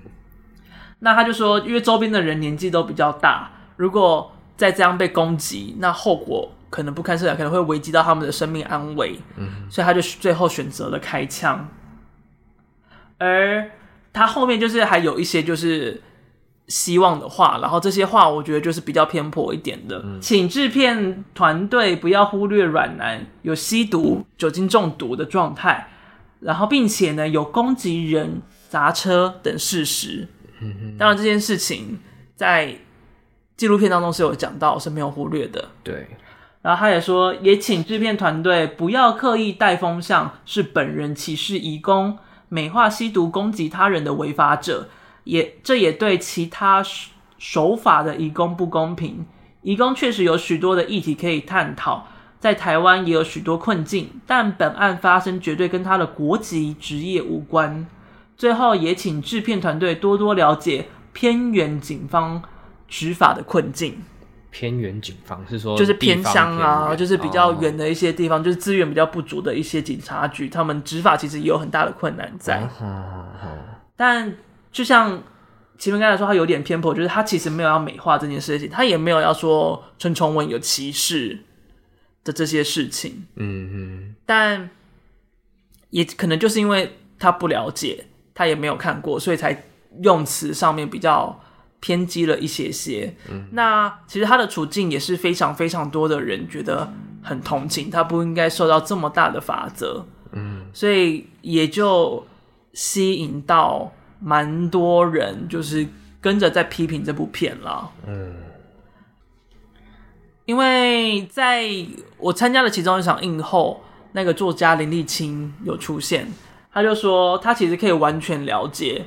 那他就说，因为周边的人年纪都比较大，如果再这样被攻击，那后果可能不堪设想，可能会危及到他们的生命安危。嗯。所以他就最后选择了开枪。而他后面就是还有一些就是。希望的话，然后这些话我觉得就是比较偏颇一点的，嗯、请制片团队不要忽略软男有吸毒、酒精中毒的状态，然后并且呢有攻击人、砸车等事实。嗯、当然这件事情在纪录片当中是有讲到，是没有忽略的。对，然后他也说，也请制片团队不要刻意带风向，是本人歧视移工、美化吸毒、攻击他人的违法者，也这也对其他守法的移工不公平。移工确实有许多的议题可以探讨，在台湾也有许多困境，但本案发生绝对跟他的国籍、职业无关。最后也请制片团队多多了解偏远警方执法的困境。偏远警方是说就是偏乡啊，就是比较远的一些地方，哦、就是资源比较不足的一些警察局，他们执法其实也有很大的困难在。哦哦哦、但就像前面刚才说，他有点偏颇，就是他其实没有要美化这件事情，他也没有要说陈崇文有歧视的这些事情。嗯嗯。但也可能就是因为他不了解，他也没有看过，所以才用词上面比较。偏激了一些些，嗯，那其实他的处境也是非常非常多的人觉得很同情，他不应该受到这么大的法则，嗯，所以也就吸引到蛮多人，就是跟着在批评这部片了，嗯，因为在我参加了其中一场映后，那个作家林立青有出现，他就说他其实可以完全了解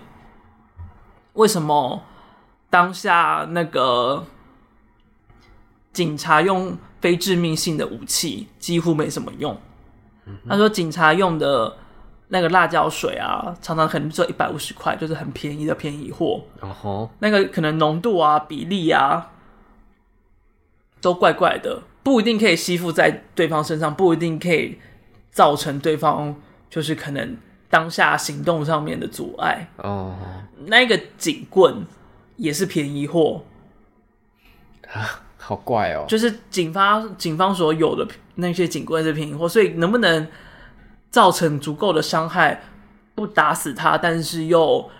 为什么。当下那个警察用非致命性的武器几乎没什么用。他说警察用的那个辣椒水啊，常常可能只有一百五十块，就是很便宜的便宜货。那个可能浓度啊、比例啊都怪怪的，不一定可以吸附在对方身上，不一定可以造成对方就是可能当下行动上面的阻碍。哦，那个警棍。也是便宜货啊，好怪哦！就是警方警方所有的那些警棍是便宜货，所以能不能造成足够的伤害，不打死他，但是又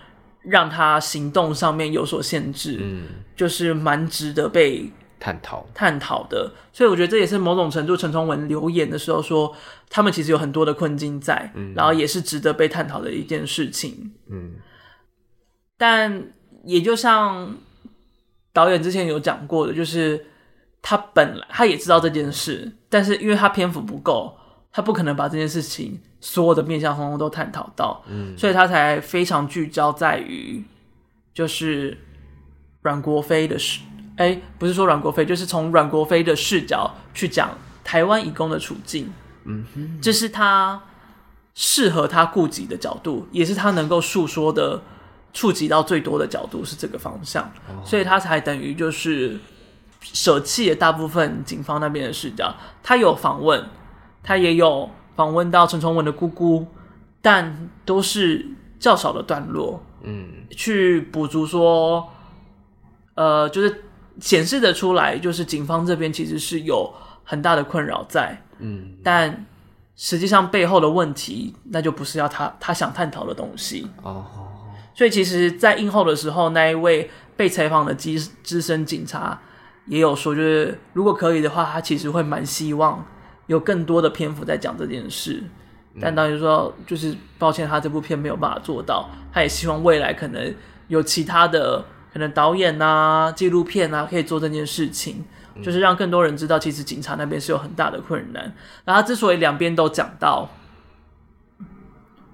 让他行动上面有所限制，嗯，就是蛮值得被探讨探讨的。所以我觉得这也是某种程度陈崇文留言的时候说，他们其实有很多的困境在，嗯，然后也是值得被探讨的一件事情，嗯，但。也就像导演之前有讲过的，就是他本来他也知道这件事，但是因为他篇幅不够，他不可能把这件事情所有的面向通通都探讨到，嗯，所以他才非常聚焦在于就是阮国飞的视，哎，不是说阮国飞，就是从阮国飞的视角去讲台湾移工的处境，嗯哼，这是他适合他顾及的角度，也是他能够诉说的。触及到最多的角度是这个方向，所以他才等于就是舍弃了大部分警方那边的视角。他有访问，他也有访问到陈崇文的姑姑，但都是较少的段落，嗯，去补足说，呃，就是显示的出来，就是警方这边其实是有很大的困扰在，嗯，但实际上背后的问题，那就不是要他他想探讨的东西。哦。所以，其实，在映后的时候，那一位被采访的资资深警察也有说，就是如果可以的话，他其实会蛮希望有更多的篇幅在讲这件事。但当然说，就是抱歉，他这部片没有办法做到。他也希望未来可能有其他的可能导演啊、纪录片啊，可以做这件事情，就是让更多人知道，其实警察那边是有很大的困难。然后，之所以两边都讲到。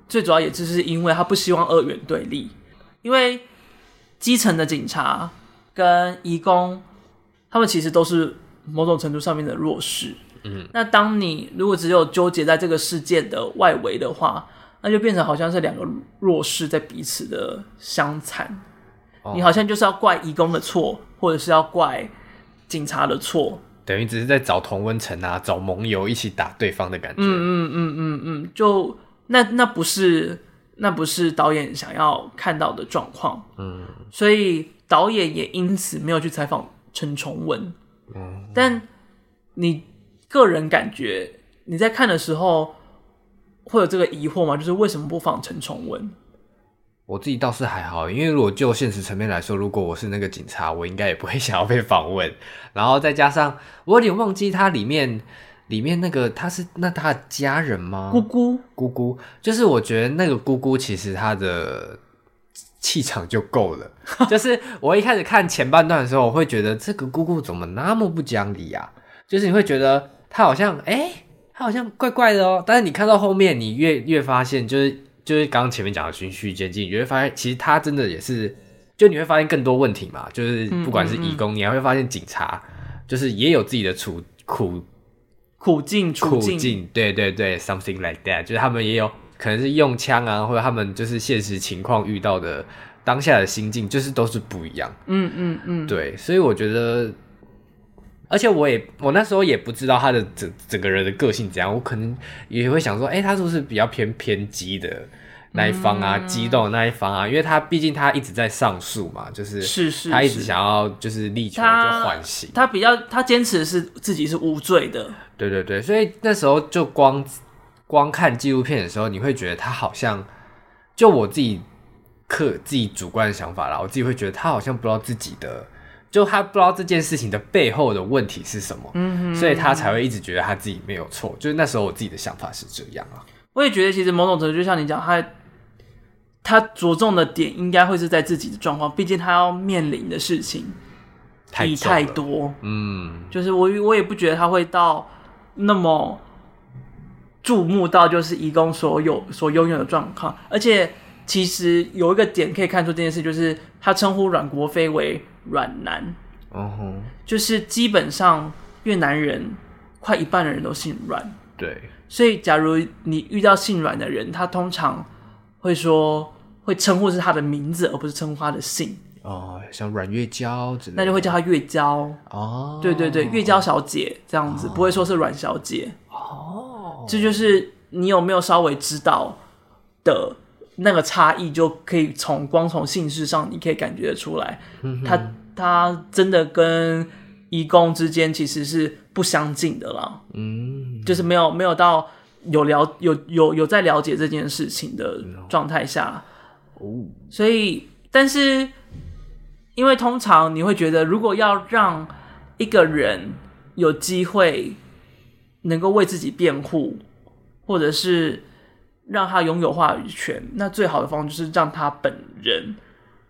最主要也就是因为他不希望二元对立，因为基层的警察跟移工，他们其实都是某种程度上面的弱势。嗯，那当你如果只有纠结在这个事件的外围的话，那就变成好像是两个弱势在彼此的相残。哦，你好像就是要怪义工的错，或者是要怪警察的错，等于只是在找同温层啊，找盟友一起打对方的感觉。嗯嗯嗯嗯嗯，就。那那不是那不是导演想要看到的状况，嗯，所以导演也因此没有去采访陈崇文，嗯，但你个人感觉你在看的时候会有这个疑惑吗？就是为什么不访陈崇文？我自己倒是还好，因为如果就现实层面来说，如果我是那个警察，我应该也不会想要被访问，然后再加上我有点忘记他里面。里面那个他是那他的家人吗？姑姑，姑姑，就是我觉得那个姑姑其实她的气场就够了。就是我一开始看前半段的时候，我会觉得这个姑姑怎么那么不讲理啊？就是你会觉得他好像，哎、欸，他好像怪怪的哦。但是你看到后面，你越越发现，就是就是刚刚前面讲的循序渐进，你会发现其实他真的也是，就你会发现更多问题嘛。就是不管是义工，嗯嗯嗯你还会发现警察，就是也有自己的处苦苦境处境，苦境，对对对，something like that，就是他们也有可能是用枪啊，或者他们就是现实情况遇到的。当下的心境就是都是不一样，嗯嗯嗯，对，所以我觉得，而且我也我那时候也不知道他的整整个人的个性怎样，我可能也会想说，哎、欸，他是不是比较偏偏激的那一方啊，嗯、激动的那一方啊？因为他毕竟他一直在上诉嘛，就是是是，他一直想要就是力求就缓刑，他比较他坚持的是自己是无罪的，对对对，所以那时候就光光看纪录片的时候，你会觉得他好像就我自己。刻自己主观的想法啦，我自己会觉得他好像不知道自己的，就他不知道这件事情的背后的问题是什么，嗯哼，所以他才会一直觉得他自己没有错。就是那时候我自己的想法是这样啊。我也觉得其实某种程度就像你讲，他他着重的点应该会是在自己的状况，毕竟他要面临的事情比太多，嗯，就是我我也不觉得他会到那么注目到就是移工所有所拥有的状况，而且。其实有一个点可以看出这件事，就是他称呼阮国飞为“阮男”，哦吼，就是基本上越南人快一半的人都姓阮，对，所以假如你遇到姓阮的人，他通常会说会称呼是他的名字，而不是称呼他的姓。哦，像阮月娇之类的，那就会叫他月娇。哦，对对对，月娇小姐这样子，哦、不会说是阮小姐。哦，这就是你有没有稍微知道的。那个差异就可以从光从姓氏上，你可以感觉得出来，嗯、他真的跟移工之间其实是不相近的啦，嗯，就是没有没有到有了有有有在了解这件事情的状态下，哦，所以但是因为通常你会觉得，如果要让一个人有机会能够为自己辩护，或者是。让他拥有话语权，那最好的方法就是让他本人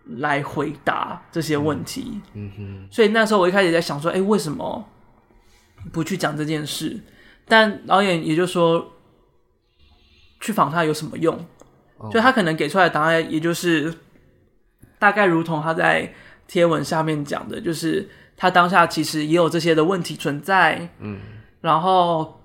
来回答这些问题。嗯，嗯哼。所以那时候我一开始也在想说，哎，为什么不去讲这件事？但导演也就说，去访他有什么用？哦，就他可能给出来的答案，也就是大概如同他在贴文下面讲的，就是他当下其实也有这些的问题存在。嗯，然后。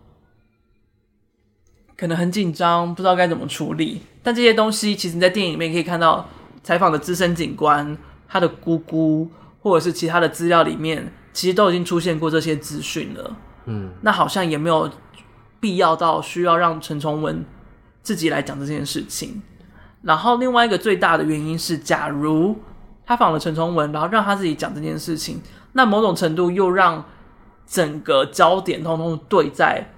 可能很紧张，不知道该怎么处理。但这些东西，其实你在电影里面可以看到，采访的资深警官、他的姑姑，或者是其他的资料里面，其实都已经出现过这些资讯了。嗯，那好像也没有必要到需要让陈崇文自己来讲这件事情。然后另外一个最大的原因是，假如他访了陈崇文，然后让他自己讲这件事情，那某种程度又让整个焦点通通对在。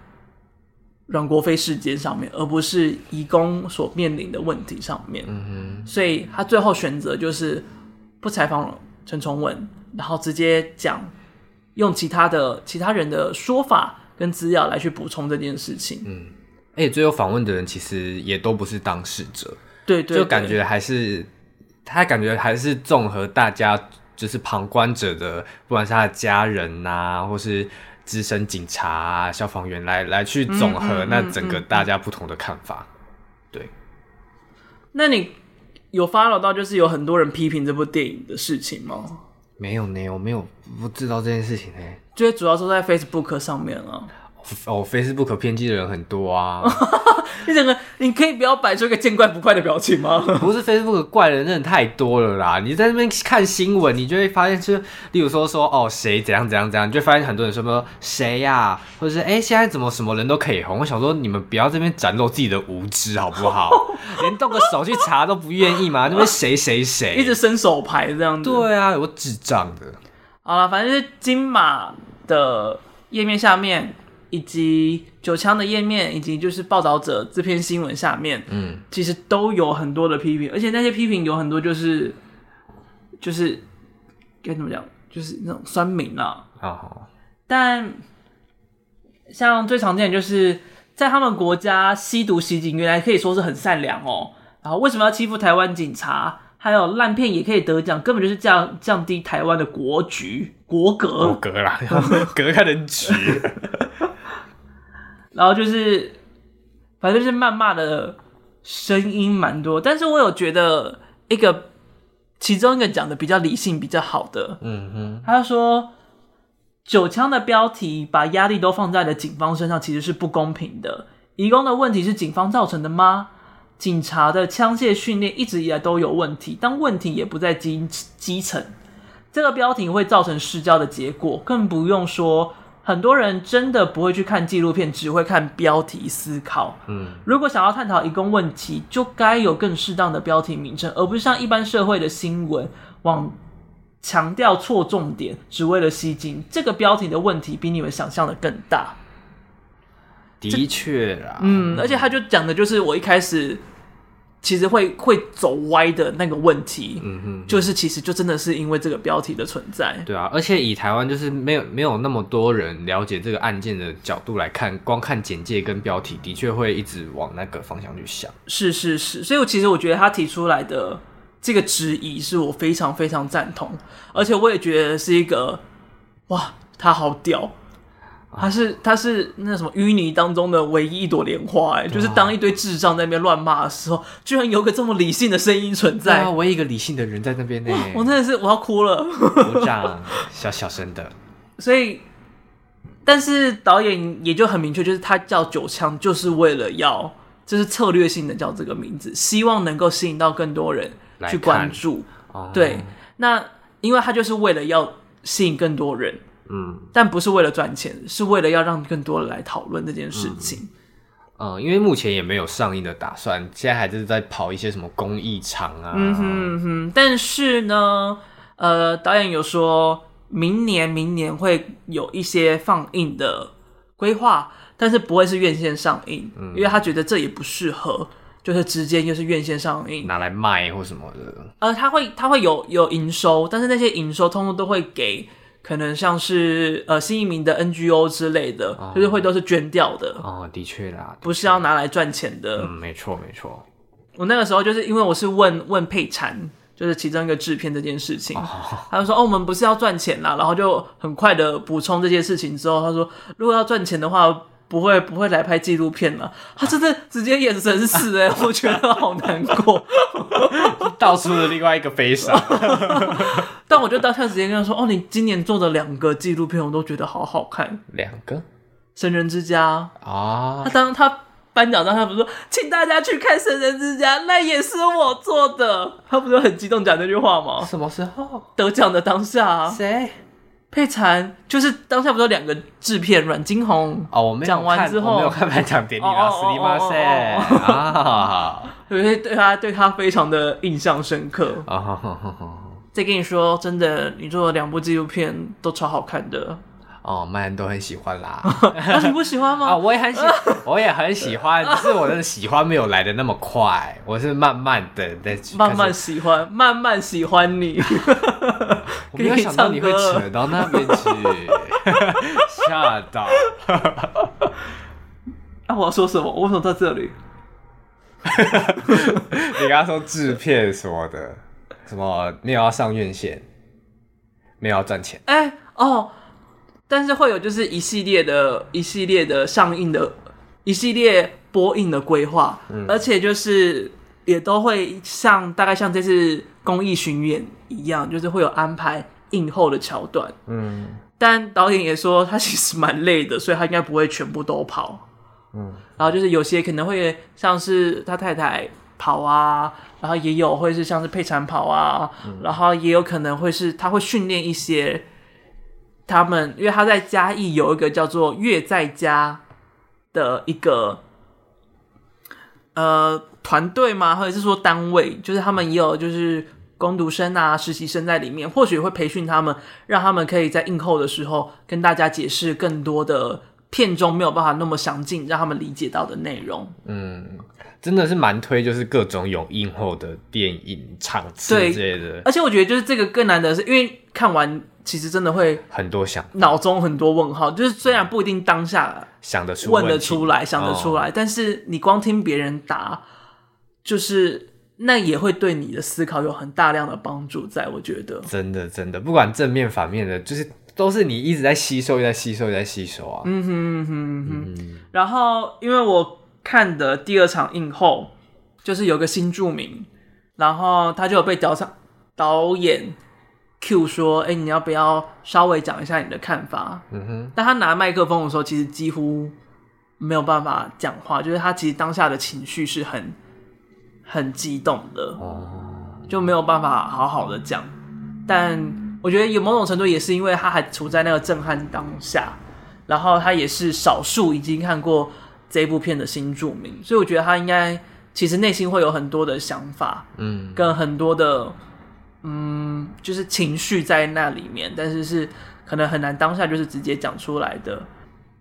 阮国飞事件上面，而不是移工所面临的问题上面。嗯哼，所以他最后选择就是不采访陈崇文，然后直接讲用其他的其他人的说法跟资料来去补充这件事情。嗯，而且最后访问的人其实也都不是当事者，对，对对，就感觉还是他感觉还是综合大家就是旁观者的，不管是他的家人呐、啊，或是。资深警察、啊、消防员来来去总和那整个大家不同的看法，对。那你有 follow 到就是有很多人批评这部电影的事情吗？没有呢，我没有不知道这件事情呢。就主要是在 Facebook 上面啊。哦，Facebook 偏激的人很多啊！你整个，你可以不要摆出一个见怪不怪的表情吗？不是 Facebook 怪的人真的太多了啦！你在那边看新闻，你就会发现，就例如说说哦，谁怎样怎样怎样，你就发现很多人说说谁呀、啊，或者是哎、欸，现在怎么什么人都可以红？我想说，你们不要这边展露自己的无知好不好？连动个手去查都不愿意吗？那边谁谁谁，一直伸手牌这样子。对啊，有个智障的。好了，反正是金马的页面下面。以及九枪的页面，以及就是报道者这篇新闻下面，嗯，其实都有很多的批评，而且那些批评有很多就是就是该怎么讲，就是那种酸民啊。好，但像最常见的就是在他们国家吸毒袭警，原来可以说是很善良哦。然后为什么要欺负台湾警察？还有烂片也可以得奖，根本就是降降低台湾的国局国格国格啦，格开人局。然后就是，反正就是谩骂的声音蛮多，但是我有觉得一个其中一个讲的比较理性、比较好的，嗯哼，他说九枪的标题把压力都放在了警方身上，其实是不公平的。移工的问题是警方造成的吗？警察的枪械训练一直以来都有问题，但问题也不在基基层。这个标题会造成失焦的结果，更不用说很多人真的不会去看纪录片，只会看标题思考。嗯，如果想要探讨移工问题，就该有更适当的标题名称，而不是像一般社会的新闻往强调错重点，只为了吸睛。这个标题的问题比你们想象的更大。的确啦，嗯，而且他就讲的就是我一开始其实会会走歪的那个问题，嗯哼，就是其实就真的是因为这个标题的存在，对啊，而且以台湾就是没有没有那么多人了解这个案件的角度来看，光看简介跟标题，的确会一直往那个方向去想，是是是，所以我其实我觉得他提出来的这个质疑是我非常非常赞同，而且我也觉得是一个哇，他好屌。他是他是那什么淤泥当中的唯一一朵莲花，哎、啊，就是当一堆智障在那边乱骂的时候，居然有个这么理性的声音存在，啊，唯一一个理性的人在那边呢，我真的是我要哭了，鼓掌，小小声的。所以，但是导演也就很明确，就是他叫九枪，就是为了要，就是策略性的叫这个名字，希望能够吸引到更多人去关注。哦、对，那因为他就是为了要吸引更多人。嗯，但不是为了赚钱，是为了要让更多人来讨论这件事情。嗯，嗯，因为目前也没有上映的打算，现在还是在跑一些什么公益场啊。嗯哼嗯哼，但是呢，呃，导演有说明年明年会有一些放映的规划，但是不会是院线上映，嗯，因为他觉得这也不适合，就是直接就是院线上映拿来卖或什么的。呃，他会他会有有营收，但是那些营收通通都会给。可能像是呃新移民的 NGO 之类的，哦、就是会都是捐掉的。哦，的确啦，不是要拿来赚钱的。嗯，没错没错。我那个时候就是因为我是问问配产，就是其中一个制片这件事情，哦、他就说哦，我们不是要赚钱啦，然后就很快的补充这件事情之后，他说如果要赚钱的话。不会不会来拍纪录片了，他真的直接眼神死哎，我觉得好难过，道出了另外一个悲伤。但我就当下直接跟他说：“哦，你今年做的两个纪录片，我都觉得好好看。”两个《神人之家》啊，他当他颁奖当他不是说，请大家去看《神人之家》，那也是我做的。他不是很激动讲那句话吗？什么时候得奖的当下？谁？佩蝉就是当下不是有两个制片阮经鸿哦，我没有讲完之后，我没有看颁奖典礼啊，斯里马赛啊，对对，对他对他非常的印象深刻啊。再跟你说，真的，你做了两部纪录片都超好看的。哦，曼恩都很喜欢啦。啊，你不喜欢吗？啊，我也很喜，我也很喜欢，只是我的喜欢没有来的那么快，我是慢慢的在慢慢喜欢，慢慢喜欢你。我没有想到你会扯到那边去，吓到。啊，我要说什么？我为什么在这里？你刚刚说制片什么的，什么没有要上院线，没有要赚钱。哎、欸，哦。但是会有就是一系列的一系列的上映的一系列播映的规划，嗯，而且就是也都会像大概像这次公益巡演一样，就是会有安排映后的桥段，嗯，但导演也说他其实蛮累的，所以他应该不会全部都跑，嗯，然后就是有些可能会像是他太太跑啊，然后也有会是像是配产跑啊，嗯，然后也有可能会是他会训练一些。他们因为他在嘉义有一个叫做“月在家”的一个呃团队吗？或者是说单位，就是他们也有就是工读生啊、实习生在里面，或许会培训他们，让他们可以在映后的时候跟大家解释更多的片中没有办法那么详尽让他们理解到的内容。嗯，真的是蛮推，就是各种有映后的电影场次之类的。而且我觉得就是这个更难得是因为看完。其实真的会很多想，脑中很多问号。就是虽然不一定当下想得出、问得出来、想得出来，哦、但是你光听别人答，就是那也会对你的思考有很大量的帮助，在我觉得，真的真的，不管正面反面的，就是都是你一直在吸收，在吸收，在吸收啊。嗯哼嗯哼嗯哼。嗯，然后，因为我看的第二场映后，就是有个新著名，然后他就有被导场导演 Q 说：“哎，你要不要稍微讲一下你的看法？”嗯哼。但他拿麦克风的时候，其实几乎没有办法讲话，就是他其实当下的情绪是很。很激动的，就没有办法好好的讲。但我觉得有某种程度也是因为他还处在那个震撼当下，然后他也是少数已经看过这部片的新著名，所以我觉得他应该其实内心会有很多的想法，嗯，跟很多的嗯，就是情绪在那里面，但是是可能很难当下就是直接讲出来的。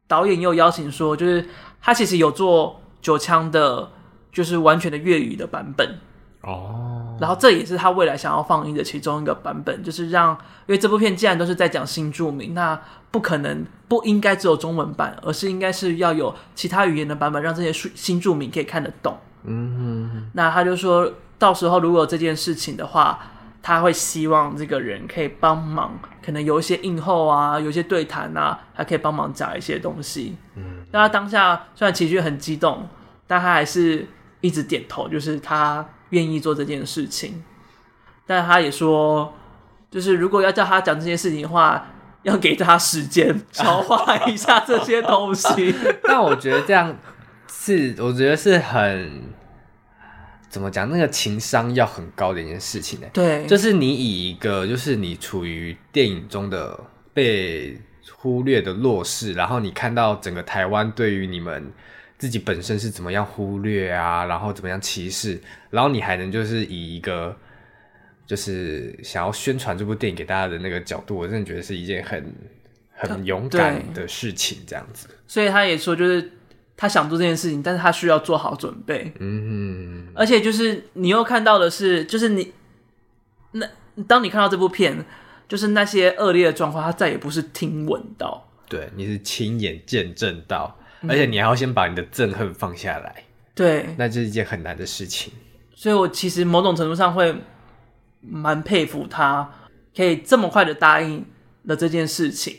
导演又邀请说，就是他其实有做九腔的。就是完全的粤语的版本哦，然后这也是他未来想要放映的其中一个版本，就是让，因为这部片既然都是在讲新著名，那不可能不应该只有中文版，而是应该是要有其他语言的版本，让这些新著名可以看得懂。嗯哼，那他就说到时候如果有这件事情的话，他会希望这个人可以帮忙，可能有一些映后啊，有一些对谈啊，他可以帮忙讲一些东西。嗯，那他当下虽然情绪很激动，但他还是。一直点头，就是他愿意做这件事情，但他也说，就是如果要叫他讲这件事情的话，要给他时间消化一下这些东西。但我觉得这样是，我觉得是很怎么讲，那个情商要很高的一件事情呢。对，就是你以一个，就是你处于电影中的被忽略的弱势，然后你看到整个台湾对于你们。自己本身是怎么样忽略啊，然后怎么样歧视，然后你还能就是以一个就是想要宣传这部电影给大家的那个角度，我真的觉得是一件很很勇敢的事情，这样子。所以他也说，就是他想做这件事情，但是他需要做好准备。嗯，而且就是你又看到的是，就是你那当你看到这部片，就是那些恶劣的状况，他再也不是听闻到，对，你是亲眼见证到。而且你还要先把你的憎恨放下来，对，那就是一件很难的事情。所以我其实某种程度上会蛮佩服他，可以这么快的答应了这件事情。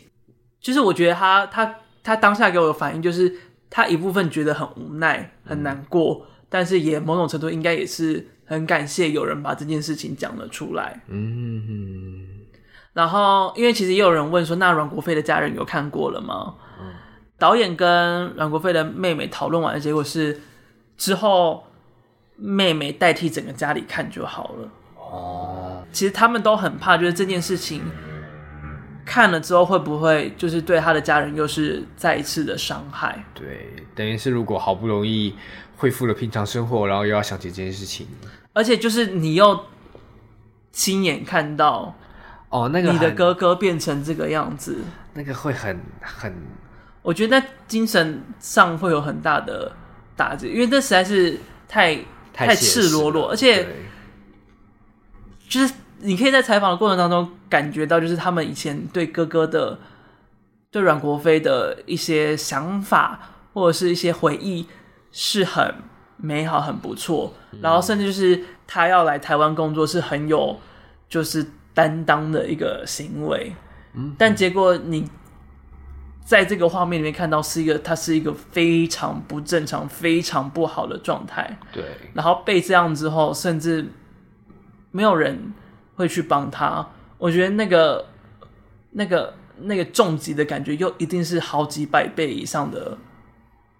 就是我觉得他他他当下给我的反应，就是他一部分觉得很无奈、很难过，嗯、但是也某种程度应该也是很感谢有人把这件事情讲了出来。嗯。然后，因为其实也有人问说，那阮国飞的家人有看过了吗？导演跟阮国飞的妹妹讨论完的结果是，之后妹妹代替整个家里看就好了。哦，其实他们都很怕，就是这件事情看了之后会不会就是对他的家人又是再一次的伤害？对，等于是如果好不容易恢复了平常生活，然后又要想起这件事情，而且就是你又亲眼看到哦，那个你的哥哥变成这个样子，那个会很很。我觉得在精神上会有很大的打击，因为这实在是太太赤裸裸，而且就是你可以在采访的过程当中感觉到，就是他们以前对哥哥的、对阮国飞的一些想法或者是一些回忆是很美好、很不错，然后甚至就是他要来台湾工作是很有就是担当的一个行为，但结果你。在这个画面里面看到是一个，他是一个非常不正常、非常不好的状态。对。然后被这样之后，甚至没有人会去帮他。我觉得那个、那个、那个重击的感觉，又一定是好几百倍以上的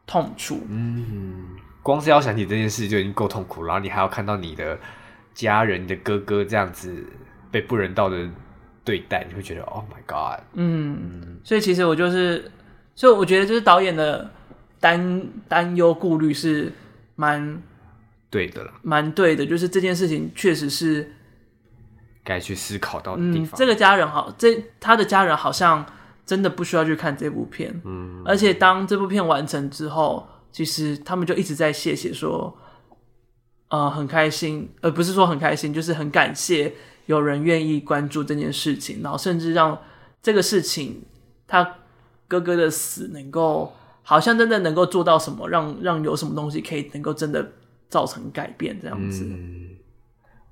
痛楚。嗯，光是要想起这件事就已经够痛苦，然后你还要看到你的家人、你的哥哥这样子被不人道的。对待你会觉得 Oh my God，嗯，所以其实我就是，所以我觉得就是导演的担担忧顾虑是蛮对的了，蛮对的，就是这件事情确实是该去思考到的地方。嗯，这个家人好，这他的家人好像真的不需要去看这部片，嗯，而且当这部片完成之后，其实他们就一直在谢谢说，呃，很开心，而不是说很开心，就是很感谢。有人愿意关注这件事情，然后甚至让这个事情，他哥哥的死能够好像真的能够做到什么，让让有什么东西可以能够真的造成改变这样子。嗯，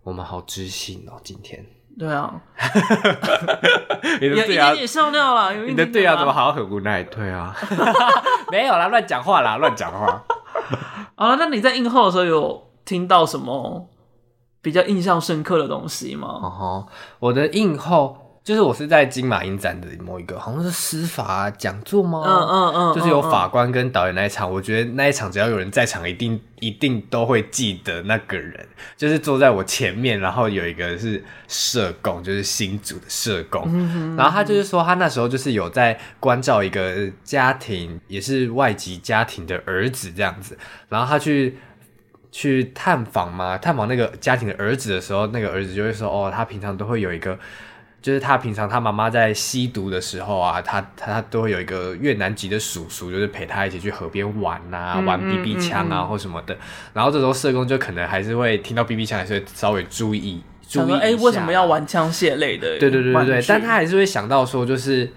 我们好知性哦，今天。对啊，你的对啊也笑尿了。你的对啊，怎么好像很无奈？对啊，没有啦，乱讲话啦，乱讲话。好了，那你在映后的时候有听到什么比较印象深刻的东西吗？哦，我的映后。就是我是在金马影展的某一个，好像是司法讲座吗？嗯嗯嗯，就是有法官跟导演那一场，我觉得那一场只要有人在场，一定一定都会记得那个人，就是坐在我前面，然后有一个是社工，就是新组的社工，然后他就是说他那时候就是有在关照一个家庭，也是外籍家庭的儿子这样子，然后他去去探访嘛，探访那个家庭的儿子的时候，那个儿子就会说，哦，他平常都会有一个。就是他平常他妈妈在吸毒的时候啊，他他他都会有一个越南籍的叔叔，就是陪他一起去河边玩啊，嗯、玩 BB 枪啊、嗯、或什么的。然后这时候社工就可能还是会听到 BB 枪，还是会稍微注意注意哎、欸，为什么要玩枪械类的？对对对对对，但他还是会想到说，就是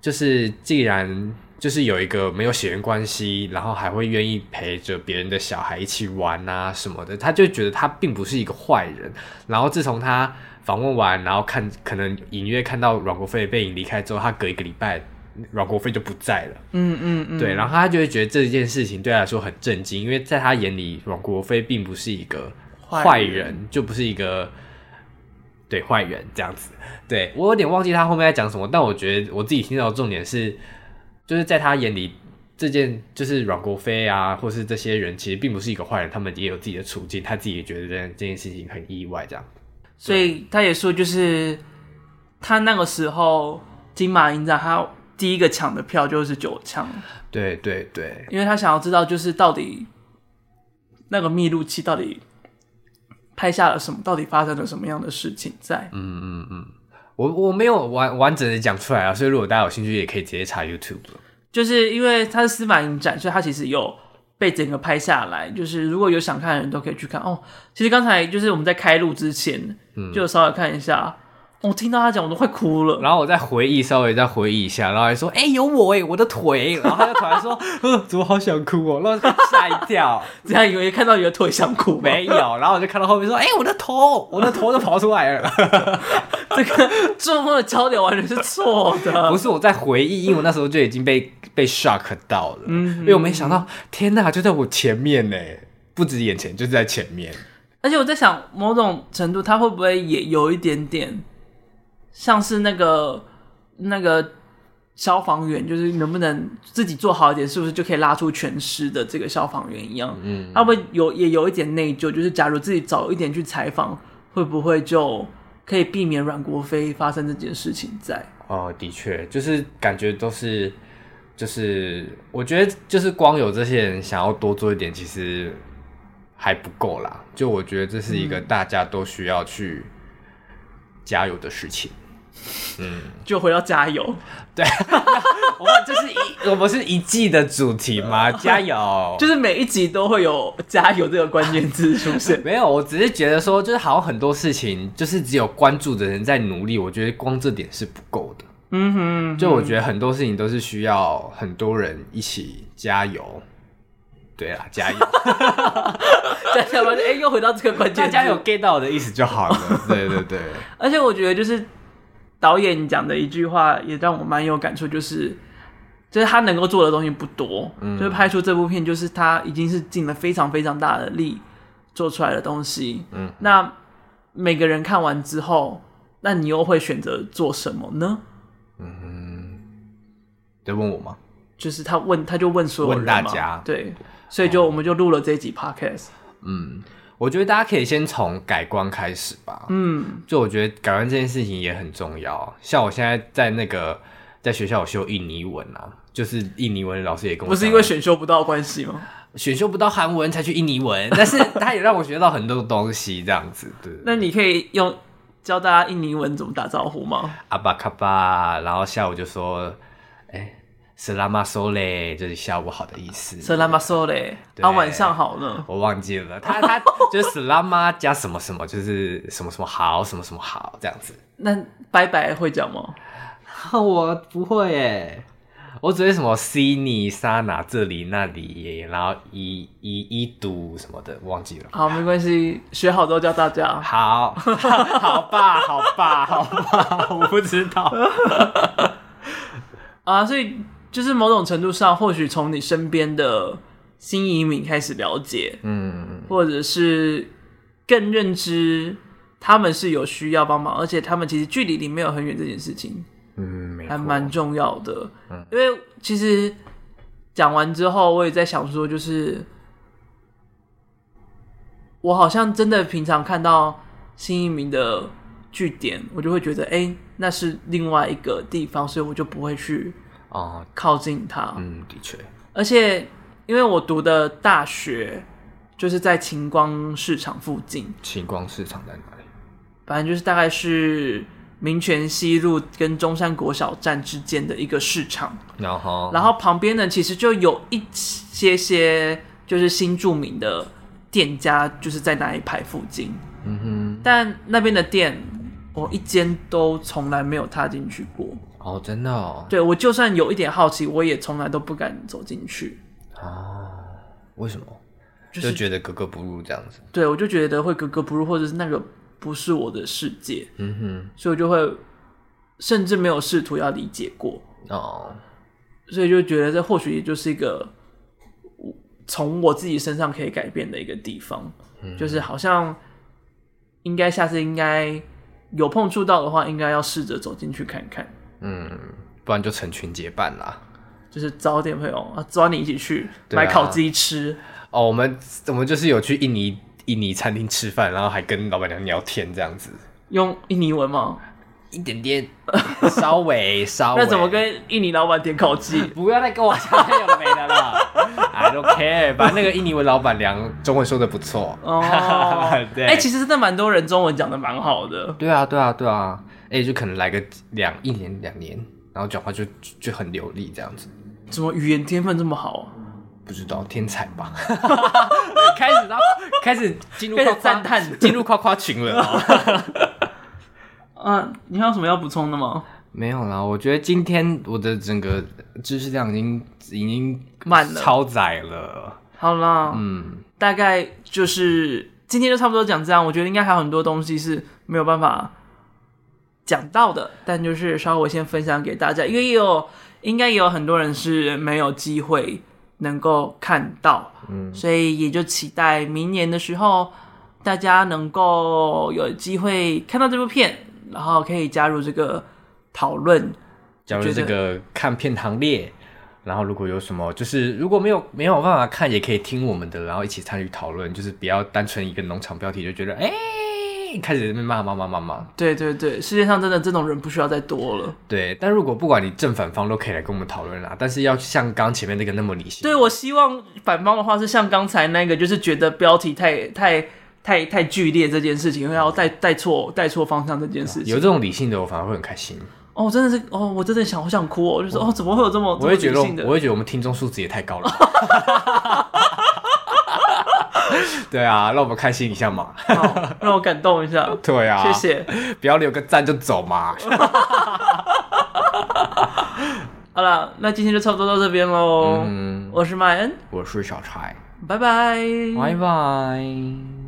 就是既然就是有一个没有血缘关系，然后还会愿意陪着别人的小孩一起玩啊什么的，他就觉得他并不是一个坏人。然后自从他。访问完，然后看可能隐约看到阮国飞的背影离开之后，他隔一个礼拜，阮国飞就不在了。嗯嗯嗯，对，然后他就会觉得这件事情对他来说很震惊，因为在他眼里，阮国飞并不是一个坏人，人就不是一个对坏人这样子。对，我有点忘记他后面在讲什么，但我觉得我自己听到的重点是，就是在他眼里，这件就是阮国飞啊，或是这些人其实并不是一个坏人，他们也有自己的处境，他自己也觉得这这件事情很意外这样。所以他也说，就是他那个时候金马影展，他第一个抢的票就是九枪。对对对，因为他想要知道，就是到底那个密录器到底拍下了什么，到底发生了什么样的事情在。嗯嗯嗯，我我没有完完整的讲出来啊，所以如果大家有兴趣，也可以直接查 YouTube。就是因为它是司马影展，所以它其实有。被整个拍下来，就是如果有想看的人都可以去看哦。其实刚才就是我们在开录之前，嗯，就稍微看一下。我、哦、听到他讲，我都快哭了。然后我再回忆，稍微再回忆一下，然后还说：“哎、欸，有我哎，我的腿。”然后他就突然说：“ 呃，怎么好想哭哦？”然后吓一跳，这样以为看到你的腿想哭，没有。然后我就看到后面说：“哎、欸，我的头，我的头都跑出来了。”这个做梦的焦点完全是错的。不是我在回忆，因为我那时候就已经被被 shock 到了。嗯，因为我没想到，天哪，就在我前面呢，不止眼前，就是在前面。而且我在想，某种程度，他会不会也有一点点？像是那个那个消防员，就是能不能自己做好一点，是不是就可以拉出全尸的这个消防员一样？嗯，他会有也有一点内疚，就是假如自己早一点去采访，会不会就可以避免阮国飞发生这件事情在？哦，的确，就是感觉都是，就是我觉得就是光有这些人想要多做一点，其实还不够啦。就我觉得这是一个大家都需要去加油的事情。嗯，就回到加油，对，我们这是一，我们是一季的主题吗？加油，就是每一集都会有加油这个关键字出现。没有，我只是觉得说，就是好像很多事情，就是只有关注的人在努力，我觉得光这点是不够的。嗯哼，就我觉得很多事情都是需要很多人一起加油。对啊，加油！加油！哎，又回到这个关键，加油 get 到我的意思就好了。对对对，而且我觉得就是。导演讲的一句话也让我蛮有感触，就是，就是他能够做的东西不多，嗯，就是拍出这部片，就是他已经是尽了非常非常大的力做出来的东西，嗯，那每个人看完之后，那你又会选择做什么呢？嗯，在问我吗？就是他问，他就问所有人，问大家，对，所以就我们就录了这一集 podcast，嗯。我觉得大家可以先从改观开始吧。嗯，就我觉得改观这件事情也很重要。像我现在在那个在学校有修印尼文啊，就是印尼文老师也跟我，不是因为选修不到关系吗？选修不到韩文才去印尼文，但是他也让我学到很多东西，这样子。对，那你可以用教大家印尼文怎么打招呼吗？阿巴卡巴，然后下午就说，哎、欸。斯拉马索嘞，就是下午好的意思。斯拉马索嘞，啊，晚上好呢？我忘记了，他他 就是斯拉玛加什么什么，就是什么什么好，什么什么好这样子。那拜拜会讲吗？我不会耶。我只会什么悉尼、莎拿这里那里，然后一一一读什么的，忘记了。好，没关系，学好之后教大家。好，好吧，好吧，好吧，我不知道。啊，所以就是某种程度上，或许从你身边的新移民开始了解，嗯，或者是更认知他们是有需要帮忙，而且他们其实距离你没有很远这件事情。嗯，还蛮重要的。嗯，因为其实讲完之后，我也在想说，就是我好像真的平常看到新移民的据点，我就会觉得，哎、欸，那是另外一个地方，所以我就不会去啊靠近它。嗯，的确。而且，因为我读的大学就是在晴光市场附近。晴光市场在哪里？反正就是大概是。民权西路跟中山国小站之间的一个市场，然后，然后旁边呢，其实就有一些些就是新著名的店家，就是在那一排附近。嗯哼，但那边的店，我一间都从来没有踏进去过。哦，真的哦？对，我就算有一点好奇，我也从来都不敢走进去。哦，为什么？就是、就觉得格格不入这样子。对，我就觉得会格格不入，或者是那个。不是我的世界，嗯哼，所以我就会甚至没有试图要理解过哦，所以就觉得这或许也就是一个从我自己身上可以改变的一个地方，嗯、就是好像应该下次应该有碰触到的话，应该要试着走进去看看，嗯，不然就成群结伴啦，就是找点朋友啊，抓你一起去买烤鸡吃哦，我们我们就是有去印尼。印尼餐厅吃饭，然后还跟老板娘聊天，这样子用印尼文吗？一点点，稍微 稍微。那怎么跟印尼老板点烤鸡？不要再跟我讲有的没的了。I don't care，反正那个印尼文老板娘中文说的不错哦。对，哎、欸，其实真的蛮多人中文讲的蛮好的。对啊，对啊，对啊。哎、欸，就可能来个两一年两年，然后讲话就就很流利这样子。怎么语言天分这么好啊？不知道天才吧？开始，然后开始进入夸赞叹，进入夸夸群了。啊，你还有什么要补充的吗？没有啦，我觉得今天我的整个知识量已经已经满了，超载了。好啦，嗯，大概就是今天就差不多讲这样。我觉得应该还有很多东西是没有办法讲到的，但就是稍微先分享给大家，因为有应该也有很多人是没有机会。能够看到，嗯，所以也就期待明年的时候，大家能够有机会看到这部片，然后可以加入这个讨论，加入这个看片行列。然后如果有什么，就是如果没有没有办法看，也可以听我们的，然后一起参与讨论，就是不要单纯一个农场标题就觉得，哎。开始骂骂骂骂骂，对对对，世界上真的这种人不需要再多了。对，但如果不管你正反方都可以来跟我们讨论啦，但是要像刚前面那个那么理性。对，我希望反方的话是像刚才那个，就是觉得标题太太太太剧烈这件事情，然后带带错带错方向这件事情。有这种理性的，我反而会很开心。哦，真的是哦，我真的想，好想哭哦，就说哦，怎么会有这么我会觉得我会觉得我们听众素质也太高了。对啊，让我们开心一下嘛，让我感动一下。对啊，谢谢，不要留个赞就走嘛。好了，那今天就差不多到这边喽。嗯，我是麦恩，我是小柴，拜拜，拜拜。